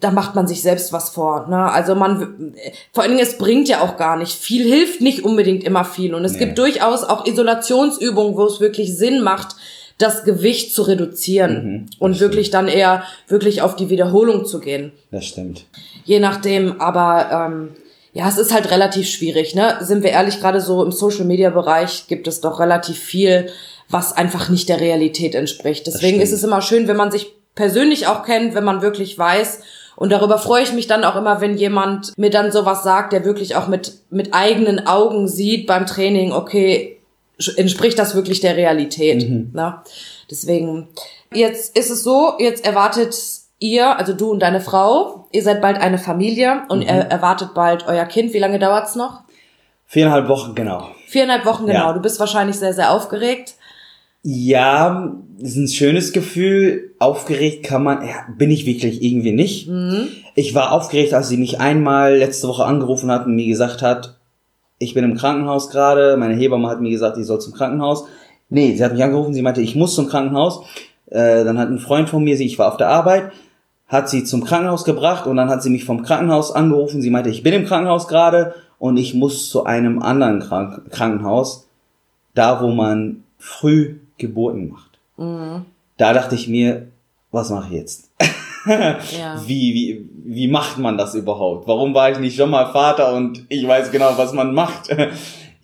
da macht man sich selbst was vor. Ne? Also man, vor allen Dingen, es bringt ja auch gar nicht. Viel hilft nicht unbedingt immer viel. Und es Nee. gibt durchaus auch Isolationsübungen, wo es wirklich Sinn macht, das Gewicht zu reduzieren und wirklich dann eher wirklich auf die Wiederholung zu gehen. Das stimmt. Je nachdem, aber ähm, ja, es ist halt relativ schwierig, ne? Sind wir ehrlich, gerade so im Social Media Bereich gibt es doch relativ viel, was einfach nicht der Realität entspricht. Deswegen ist es immer schön, wenn man sich persönlich auch kennt, wenn man wirklich weiß. Und darüber freue ich mich dann auch immer, wenn jemand mir dann sowas sagt, der wirklich auch mit, mit eigenen Augen sieht beim Training, okay, entspricht das wirklich der Realität. Ne? Deswegen, jetzt ist es so, jetzt erwartet ihr, also du und deine Frau, ihr seid bald eine Familie und er erwartet bald euer Kind. Wie lange dauert's noch? Viereinhalb Wochen, genau. Viereinhalb Wochen, genau. Ja. Du bist wahrscheinlich sehr, sehr aufgeregt. Ja, ist ein schönes Gefühl. Aufgeregt kann man, ja, bin ich wirklich irgendwie nicht. Ich war aufgeregt, als sie mich einmal letzte Woche angerufen hat und mir gesagt hat, ich bin im Krankenhaus gerade. Meine Hebamme hat mir gesagt, ich soll zum Krankenhaus. Nee, sie hat mich angerufen, sie meinte, ich muss zum Krankenhaus. Äh, dann hat ein Freund von mir, sie, ich war auf der Arbeit, hat sie zum Krankenhaus gebracht und dann hat sie mich vom Krankenhaus angerufen. Sie meinte, ich bin im Krankenhaus gerade und ich muss zu einem anderen Krank Krankenhaus, da wo man früh Geburten macht. Da dachte ich mir, was mache ich jetzt? Ja. Wie, wie, wie macht man das überhaupt? Warum war ich nicht schon mal Vater und ich weiß genau, was man macht?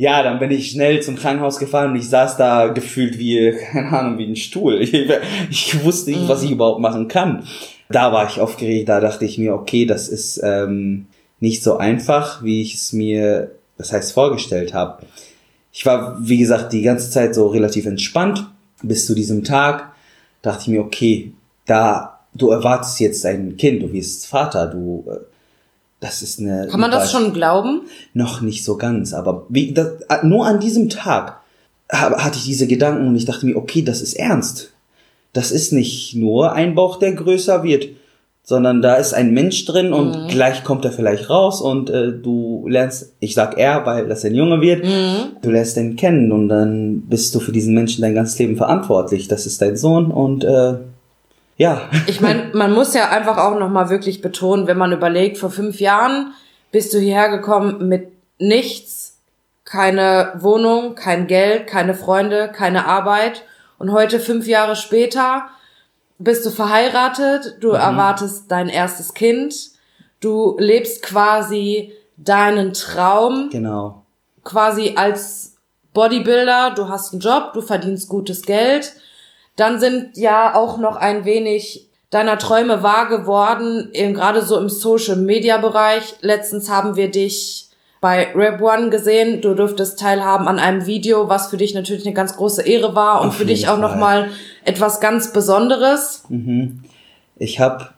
Ja, dann bin ich schnell zum Krankenhaus gefahren und ich saß da gefühlt wie, keine Ahnung, wie ein Stuhl. Ich, ich wusste nicht, was ich überhaupt machen kann. Da war ich aufgeregt, da dachte ich mir, okay, das ist ähm, nicht so einfach, wie ich es mir, das heißt, vorgestellt habe. Ich war, wie gesagt, die ganze Zeit so relativ entspannt bis zu diesem Tag. Dachte ich mir, okay, da du erwartest jetzt ein Kind, du wirst Vater, du äh, das ist eine Kann man das schon glauben? noch nicht so ganz, aber wie, das, nur an diesem Tag hatte ich diese Gedanken und ich dachte mir, okay, das ist ernst. Das ist nicht nur ein Bauch, der größer wird, sondern da ist ein Mensch drin und gleich kommt er vielleicht raus und äh, du lernst, ich sag er, weil das ein Junge wird, du lernst ihn kennen und dann bist du für diesen Menschen dein ganzes Leben verantwortlich. Das ist dein Sohn und äh, ja, Ich meine, man muss ja einfach auch nochmal wirklich betonen, wenn man überlegt, vor fünf Jahren bist du hierher gekommen mit nichts, keine Wohnung, kein Geld, keine Freunde, keine Arbeit. Und heute, fünf Jahre später, bist du verheiratet, du erwartest dein erstes Kind, du lebst quasi deinen Traum, genau. quasi als Bodybuilder, du hast einen Job, du verdienst gutes Geld. Dann sind ja auch noch ein wenig deiner Träume wahr geworden, eben gerade so im Social Media Bereich. Letztens haben wir dich bei Rap One gesehen. Du durftest teilhaben an einem Video, was für dich natürlich eine ganz große Ehre war und Auf für dich auch noch Fall. mal etwas ganz Besonderes. Ich habe,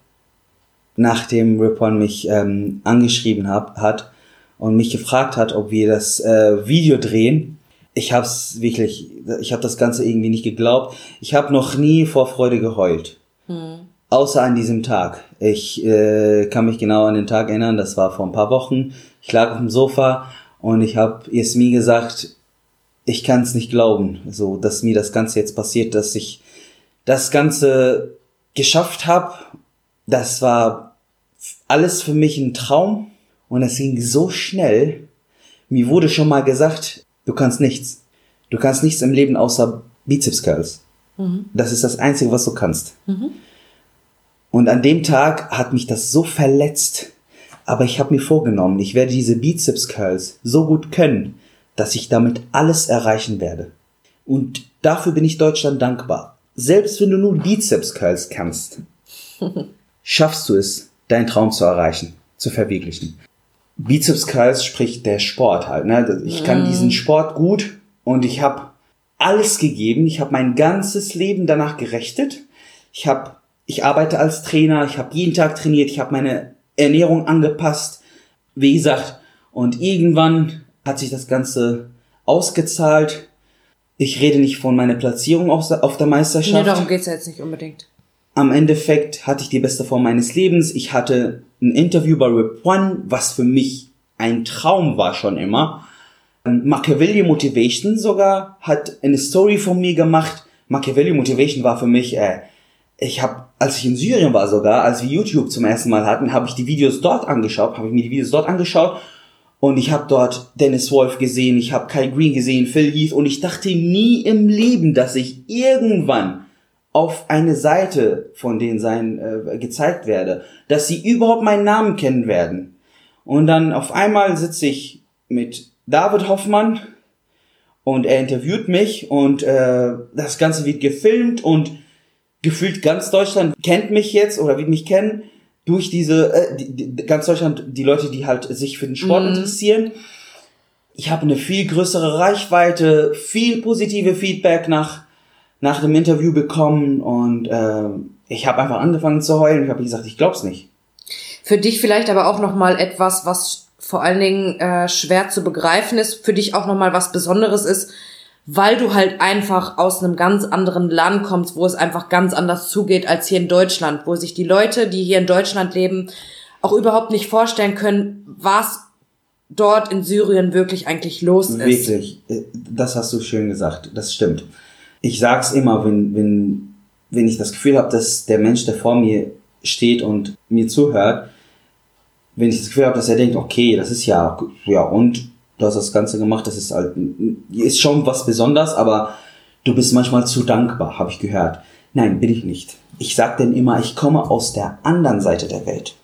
nachdem Ripon mich ähm, angeschrieben hab, hat und mich gefragt hat, ob wir das äh, Video drehen, ich hab's wirklich, ich habe das Ganze irgendwie nicht geglaubt. Ich habe noch nie vor Freude geheult. Außer an diesem Tag. Ich äh, kann mich genau an den Tag erinnern, das war vor ein paar Wochen. Ich lag auf dem Sofa und ich habe Yasmin gesagt, ich kann es nicht glauben, so dass mir das Ganze jetzt passiert, dass ich das Ganze geschafft habe. Das war alles für mich ein Traum und es ging so schnell. Mir wurde schon mal gesagt, du kannst nichts. Du kannst nichts im Leben außer Bizeps Curls. Das ist das Einzige, was du kannst. Und an dem Tag hat mich das so verletzt. Aber ich habe mir vorgenommen, ich werde diese Bizeps Curls so gut können, dass ich damit alles erreichen werde. Und dafür bin ich Deutschland dankbar. Selbst wenn du nur Bizeps Curls kannst, schaffst du es, deinen Traum zu erreichen, zu verwirklichen. Bizeps Curls spricht der Sport halt. Ne? Ich kann diesen Sport gut und ich habe alles gegeben. Ich habe mein ganzes Leben danach gerechtet. Ich habe, ich arbeite als Trainer. Ich habe jeden Tag trainiert. Ich habe meine Ernährung angepasst. Wie gesagt, und irgendwann hat sich das Ganze ausgezahlt. Ich rede nicht von meiner Platzierung auf, auf der Meisterschaft. Nee, darum geht's ja jetzt nicht unbedingt. Am Endeffekt hatte ich die beste Form meines Lebens. Ich hatte ein Interview bei Rip One, was für mich ein Traum war schon immer. Machiavelli Motivation sogar hat eine Story von mir gemacht. Machiavelli Motivation war für mich, äh, ich habe, als ich in Syrien war sogar, als wir YouTube zum ersten Mal hatten, habe ich die Videos dort angeschaut, habe ich mir die Videos dort angeschaut und ich habe dort Dennis Wolf gesehen, ich habe Kai Green gesehen, Phil Heath und ich dachte nie im Leben, dass ich irgendwann auf eine Seite von denen sein äh, gezeigt werde, dass sie überhaupt meinen Namen kennen werden. Und dann auf einmal sitze ich mit David Hoffmann und er interviewt mich und äh, das Ganze wird gefilmt und gefühlt ganz Deutschland kennt mich jetzt oder wird mich kennen durch diese äh, die, die, ganz Deutschland die Leute, die halt sich für den Sport mm. interessieren. Ich habe eine viel größere Reichweite, viel positive Feedback nach nach dem Interview bekommen und äh, ich habe einfach angefangen zu heulen. Ich habe gesagt, ich glaub's nicht. Für dich vielleicht aber auch noch mal etwas, was vor allen Dingen äh, schwer zu begreifen ist, für dich auch noch mal was Besonderes ist, weil du halt einfach aus einem ganz anderen Land kommst, wo es einfach ganz anders zugeht als hier in Deutschland, wo sich die Leute, die hier in Deutschland leben, auch überhaupt nicht vorstellen können, was dort in Syrien wirklich eigentlich los ist. Wirklich, äh, das hast du schön gesagt, das stimmt ich sag's immer, wenn, wenn, wenn ich das Gefühl habe, dass der Mensch, der vor mir steht und mir zuhört, wenn ich das Gefühl habe, dass er denkt, okay, das ist ja, ja, und du hast das Ganze gemacht, das ist halt, ist schon was Besonderes, aber du bist manchmal zu dankbar, habe ich gehört. Nein, bin ich nicht. Ich sag denn immer, ich komme aus der anderen Seite der Welt.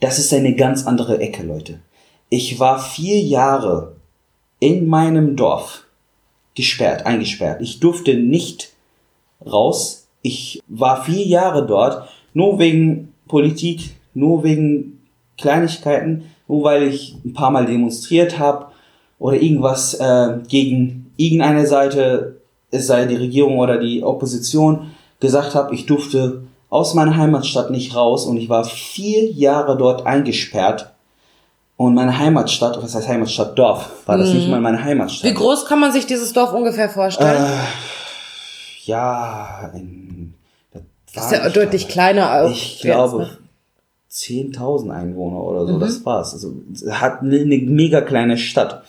Das ist eine ganz andere Ecke, Leute. Ich war vier Jahre in meinem Dorf gesperrt, eingesperrt. Ich durfte nicht raus. Ich war vier Jahre dort, nur wegen Politik, nur wegen Kleinigkeiten, nur weil ich ein paar Mal demonstriert habe oder irgendwas äh, gegen irgendeine Seite, es sei die Regierung oder die Opposition, gesagt habe, ich durfte aus meiner Heimatstadt nicht raus und ich war vier Jahre dort eingesperrt und meine Heimatstadt, was heißt Heimatstadt, Dorf, war das mhm. nicht mal meine Heimatstadt. Wie groß kann man sich dieses Dorf ungefähr vorstellen? Äh, ja, in, das ist ja deutlich kleiner auch. Ich glaube, ne? 10.000 Einwohner oder so, mhm. das war's. Also, hat eine, eine mega kleine Stadt.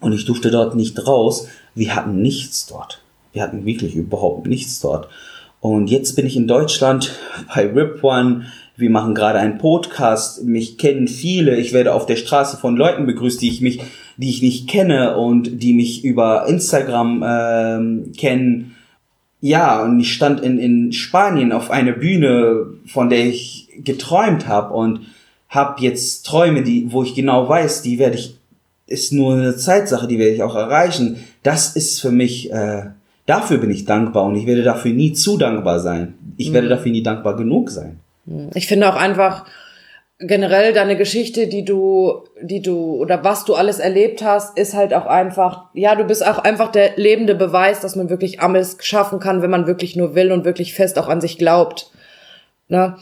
Und ich durfte dort nicht raus. Wir hatten nichts dort. Wir hatten wirklich überhaupt nichts dort. Und jetzt bin ich in Deutschland bei Rip One wir machen gerade einen Podcast, mich kennen viele, ich werde auf der Straße von Leuten begrüßt, die ich mich, die ich nicht kenne und die mich über Instagram ähm, kennen. Ja, und ich stand in, in Spanien auf einer Bühne, von der ich geträumt habe und habe jetzt Träume, die, wo ich genau weiß, die werde ich, ist nur eine Zeitsache, die werde ich auch erreichen. Das ist für mich, äh, dafür bin ich dankbar und ich werde dafür nie zu dankbar sein. Ich mhm. werde dafür nie dankbar genug sein. Ich finde auch einfach generell deine Geschichte, die du, die du oder was du alles erlebt hast, ist halt auch einfach, ja, du bist auch einfach der lebende Beweis, dass man wirklich alles schaffen kann, wenn man wirklich nur will und wirklich fest auch an sich glaubt. Ne?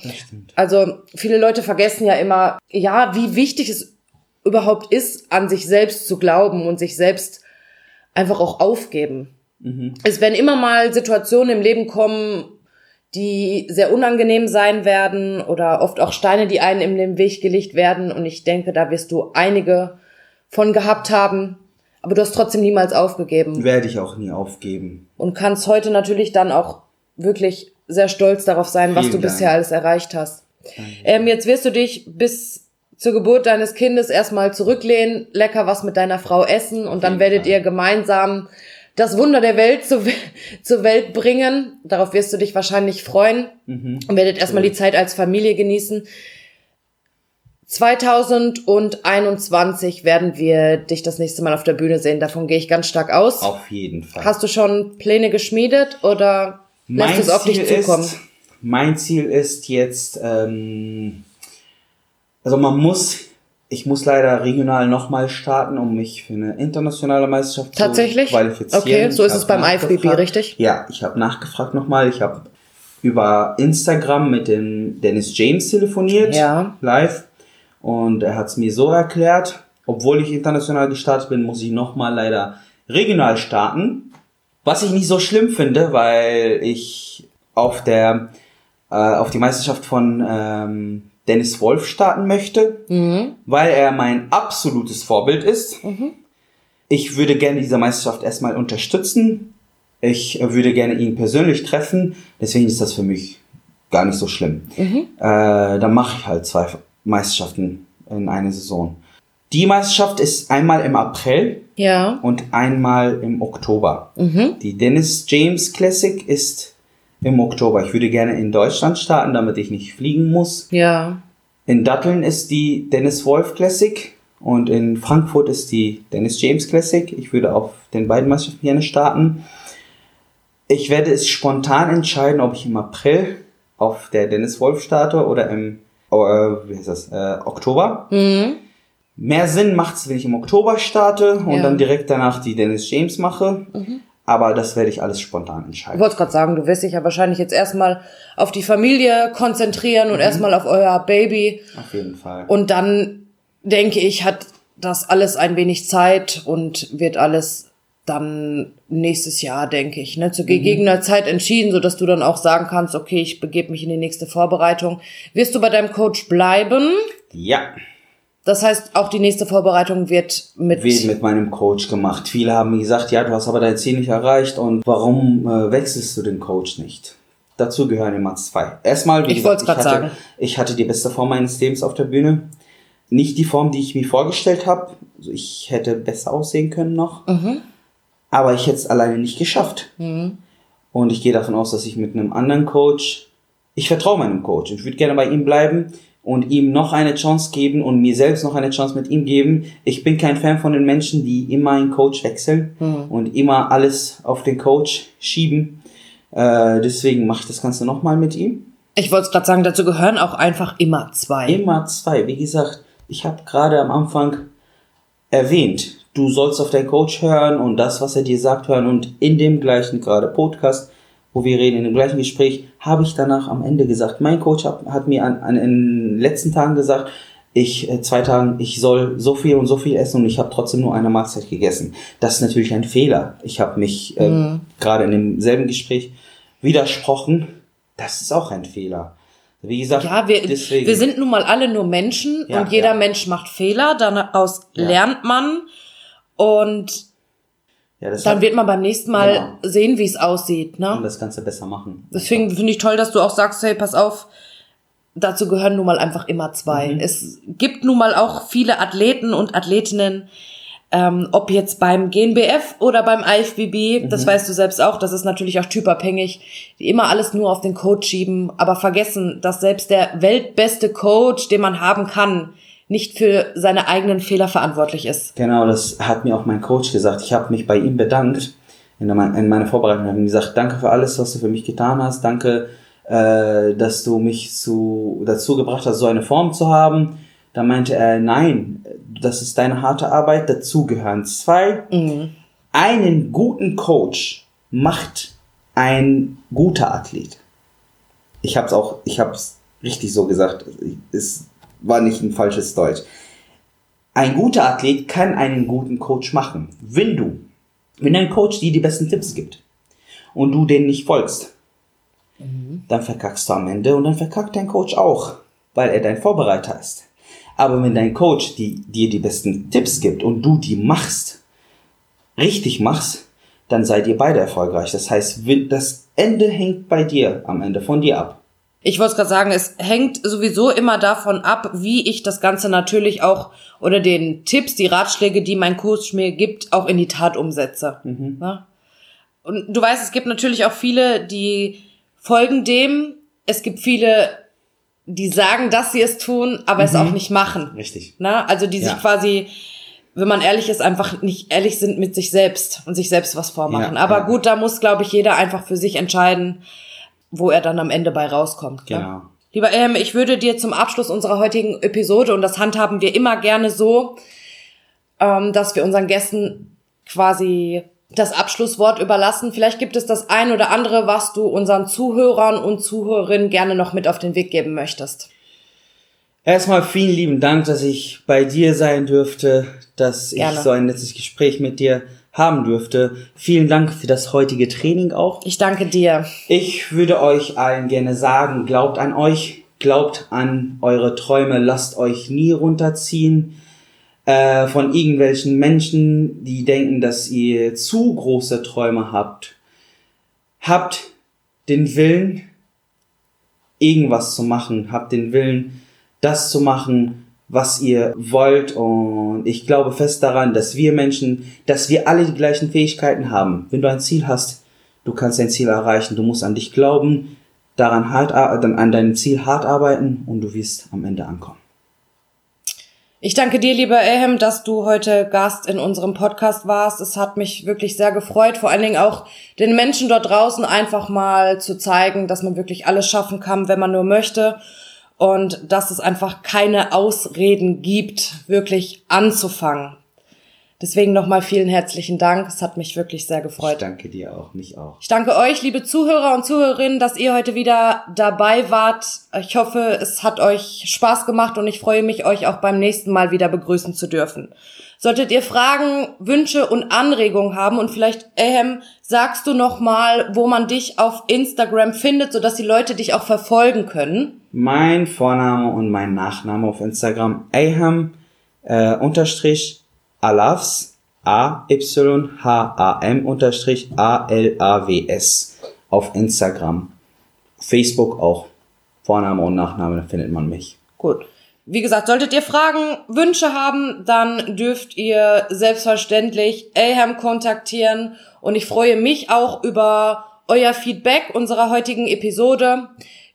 Also viele Leute vergessen ja immer, ja, wie wichtig es überhaupt ist, an sich selbst zu glauben und sich selbst einfach auch aufgeben. Mhm. Es werden immer mal Situationen im Leben kommen, die sehr unangenehm sein werden oder oft auch Steine, die einen in den Weg gelegt werden. Und ich denke, da wirst du einige von gehabt haben. Aber du hast trotzdem niemals aufgegeben. Werde ich auch nie aufgeben. Und kannst heute natürlich dann auch wirklich sehr stolz darauf sein, Vielen was du Dank. bisher alles erreicht hast. Ähm, jetzt wirst du dich bis zur Geburt deines Kindes erstmal zurücklehnen, lecker was mit deiner Frau essen und dann werdet ihr gemeinsam das Wunder der Welt zu, zur Welt bringen. Darauf wirst du dich wahrscheinlich freuen mhm. und werdet erstmal die Zeit als Familie genießen. 2021 werden wir dich das nächste Mal auf der Bühne sehen. Davon gehe ich ganz stark aus. Auf jeden Fall. Hast du schon Pläne geschmiedet oder lässt es auf dich zukommen? Ist, mein Ziel ist jetzt, ähm, also man muss ich muss leider regional nochmal starten, um mich für eine internationale Meisterschaft zu qualifizieren. Okay, so ist es beim IFBB, richtig? Ja, ich habe nachgefragt nochmal. Ich habe über Instagram mit dem Dennis James telefoniert, Ja. live. Und er hat es mir so erklärt, obwohl ich international gestartet bin, muss ich nochmal leider regional starten. Was ich nicht so schlimm finde, weil ich auf der äh, auf die Meisterschaft von ähm, Dennis Wolf starten möchte, weil er mein absolutes Vorbild ist. Ich würde gerne diese Meisterschaft erstmal unterstützen. Ich würde gerne ihn persönlich treffen. Deswegen ist das für mich gar nicht so schlimm. Äh, dann mache ich halt zwei Meisterschaften in einer Saison. Die Meisterschaft ist einmal im April Ja. und einmal im Oktober. Die Dennis James Classic ist im Oktober. Ich würde gerne in Deutschland starten, damit ich nicht fliegen muss. Ja. In Datteln ist die Dennis Wolf Classic und in Frankfurt ist die Dennis James Classic. Ich würde auf den beiden Meisterschaften gerne starten. Ich werde es spontan entscheiden, ob ich im April auf der Dennis Wolf starte oder im äh, wie heißt das, äh, Oktober. Mehr Sinn macht es, wenn ich im Oktober starte und Ja. dann direkt danach die Dennis James mache. Aber das werde ich alles spontan Ich entscheiden. wollte gerade sagen, du wirst dich ja wahrscheinlich jetzt erstmal auf die Familie konzentrieren und erstmal auf euer Baby. Auf jeden Fall. Und dann denke ich, hat das alles ein wenig Zeit und wird alles dann nächstes Jahr, denke ich, ne, zu gegebener Zeit entschieden, so dass du dann auch sagen kannst, okay, ich begebe mich in die nächste Vorbereitung. Wirst du bei deinem Coach bleiben? ja. Das heißt, auch die nächste Vorbereitung wird mit, wird mit meinem Coach gemacht. Viele haben gesagt, ja, du hast aber dein Ziel nicht erreicht und warum äh, wechselst du den Coach nicht? Dazu gehören immer zwei. Erstmal, wie Ich gesagt, grad hatte, sagen. ich hatte die beste Form meines Lebens auf der Bühne. Nicht die Form, die ich mir vorgestellt habe. Also ich hätte besser aussehen können noch. Mhm. Aber ich hätte es alleine nicht geschafft. Und ich gehe davon aus, dass ich mit einem anderen Coach, ich vertraue meinem Coach. Ich würde gerne bei ihm bleiben und ihm noch eine Chance geben und mir selbst noch eine Chance mit ihm geben. Ich bin kein Fan von den Menschen, die immer einen Coach wechseln und immer alles auf den Coach schieben. Äh, deswegen mache ich das Ganze nochmal mit ihm. ich wollte es gerade sagen, dazu gehören auch einfach immer zwei. Immer zwei. Wie gesagt, ich habe gerade am Anfang erwähnt, du sollst auf deinen Coach hören und das, was er dir sagt, hören. Und in dem gleichen gerade Podcast, wo wir reden, in dem gleichen Gespräch, habe ich danach am Ende gesagt, mein Coach hat, hat mir an, an in den letzten Tagen gesagt, ich äh, zwei Tagen, ich soll so viel und so viel essen und ich habe trotzdem nur eine Mahlzeit gegessen. Das ist natürlich ein Fehler. Ich habe mich äh, gerade in demselben Gespräch widersprochen. Das ist auch ein Fehler. Wie gesagt, Ja, wir, deswegen. wir sind nun mal alle nur Menschen Ja, und jeder ja. Mensch macht Fehler, daraus Ja. lernt man und ja, dann wird man beim nächsten Mal Genau. sehen, wie es aussieht. und Ne? das Ganze besser machen. Deswegen finde ich toll, dass du auch sagst, hey, pass auf, dazu gehören nun mal einfach immer zwei. Mhm. Es gibt nun mal auch viele Athleten und Athletinnen, ähm, ob jetzt beim GNBF oder beim IFBB, Mhm. das weißt du selbst auch, das ist natürlich auch typabhängig, die immer alles nur auf den Coach schieben, aber vergessen, dass selbst der weltbeste Coach, den man haben kann, nicht für seine eigenen Fehler verantwortlich ist. Genau, das hat mir auch mein Coach gesagt. Ich habe mich bei ihm bedankt in, der, in meiner Vorbereitung. Ich habe ihm gesagt, danke für alles, was du für mich getan hast. Danke, äh, dass du mich zu, dazu gebracht hast, so eine Form zu haben. Da meinte er, nein, das ist deine harte Arbeit. Dazu gehören zwei. Einen guten Coach macht ein guter Athlet. Ich habe es auch, ich habe es richtig so gesagt. Es war nicht ein falsches Deutsch. Ein guter Athlet kann einen guten Coach machen. Wenn du, wenn dein Coach dir die besten Tipps gibt und du denen nicht folgst, dann verkackst du am Ende und dann verkackt dein Coach auch, weil er dein Vorbereiter ist. Aber wenn dein Coach die, dir die besten Tipps gibt und du die machst, richtig machst, dann seid ihr beide erfolgreich. Das heißt, das Ende hängt bei dir, am Ende von dir ab. Ich wollte gerade sagen, es hängt sowieso immer davon ab, wie ich das Ganze natürlich auch oder den Tipps, die Ratschläge, die mein Coach mir gibt, auch in die Tat umsetze. Ne? Und du weißt, es gibt natürlich auch viele, die folgen dem. Es gibt viele, die sagen, dass sie es tun, aber es auch nicht machen. Richtig. Ne? Also die sich Ja. quasi, wenn man ehrlich ist, einfach nicht ehrlich sind mit sich selbst und sich selbst was vormachen. Ja, aber ja. gut, da muss, glaube ich, jeder einfach für sich entscheiden, wo er dann am Ende bei rauskommt. Ne? Genau. Lieber Em, ich würde dir zum Abschluss unserer heutigen Episode, und das handhaben wir immer gerne so, ähm, dass wir unseren Gästen quasi das Abschlusswort überlassen. Vielleicht gibt es das ein oder andere, was du unseren Zuhörern und Zuhörerinnen gerne noch mit auf den Weg geben möchtest. Erstmal vielen lieben Dank, dass ich bei dir sein dürfte, dass gerne. ich so ein nettes Gespräch mit dir haben dürfte. Vielen Dank für das heutige Training auch. Ich danke dir. Ich würde euch allen gerne sagen, glaubt an euch, glaubt an eure Träume, lasst euch nie runterziehen äh, von irgendwelchen Menschen, die denken, dass ihr zu große Träume habt. Habt den Willen, irgendwas zu machen, habt den Willen, das zu machen, was ihr wollt. Und ich glaube fest daran, dass wir Menschen, dass wir alle die gleichen Fähigkeiten haben. Wenn du ein Ziel hast, du kannst dein Ziel erreichen. Du musst an dich glauben, daran hart, an deinem Ziel hart arbeiten und du wirst am Ende ankommen. Ich danke dir, lieber Ehem, dass du heute Gast in unserem Podcast warst. Es hat mich wirklich sehr gefreut, vor allen Dingen auch den Menschen dort draußen einfach mal zu zeigen, dass man wirklich alles schaffen kann, wenn man nur möchte und dass es einfach keine Ausreden gibt, wirklich anzufangen. Deswegen nochmal vielen herzlichen Dank. Es hat mich wirklich sehr gefreut. Ich danke dir auch, mich auch. Ich danke euch, liebe Zuhörer und Zuhörerinnen, dass ihr heute wieder dabei wart. Ich hoffe, es hat euch Spaß gemacht und ich freue mich, euch auch beim nächsten Mal wieder begrüßen zu dürfen. Solltet ihr Fragen, Wünsche und Anregungen haben und vielleicht, Ehem, sagst du noch mal, wo man dich auf Instagram findet, sodass die Leute dich auch verfolgen können? Mein Vorname und mein Nachname auf Instagram, Aham, äh, unterstrich Alavs, A-Y-H-A-M unterstrich A-L-A-W-S auf Instagram. Facebook auch. Vorname und Nachname, da findet man mich. Gut. Wie gesagt, solltet ihr Fragen, Wünsche haben, dann dürft ihr selbstverständlich Aham kontaktieren und ich freue mich auch über euer Feedback unserer heutigen Episode.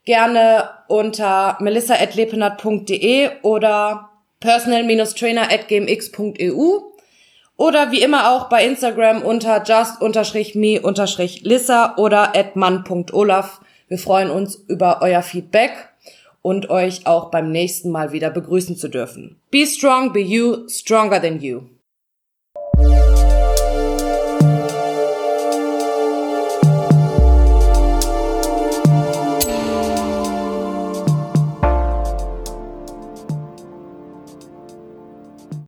Gerne unter melissa.lepenat.de oder personal-trainer.gmx.eu oder wie immer auch bei Instagram unter just-me-lissa oder at man.olaf. Wir freuen uns über euer Feedback und euch auch beim nächsten Mal wieder begrüßen zu dürfen. Be strong, be you, stronger than you.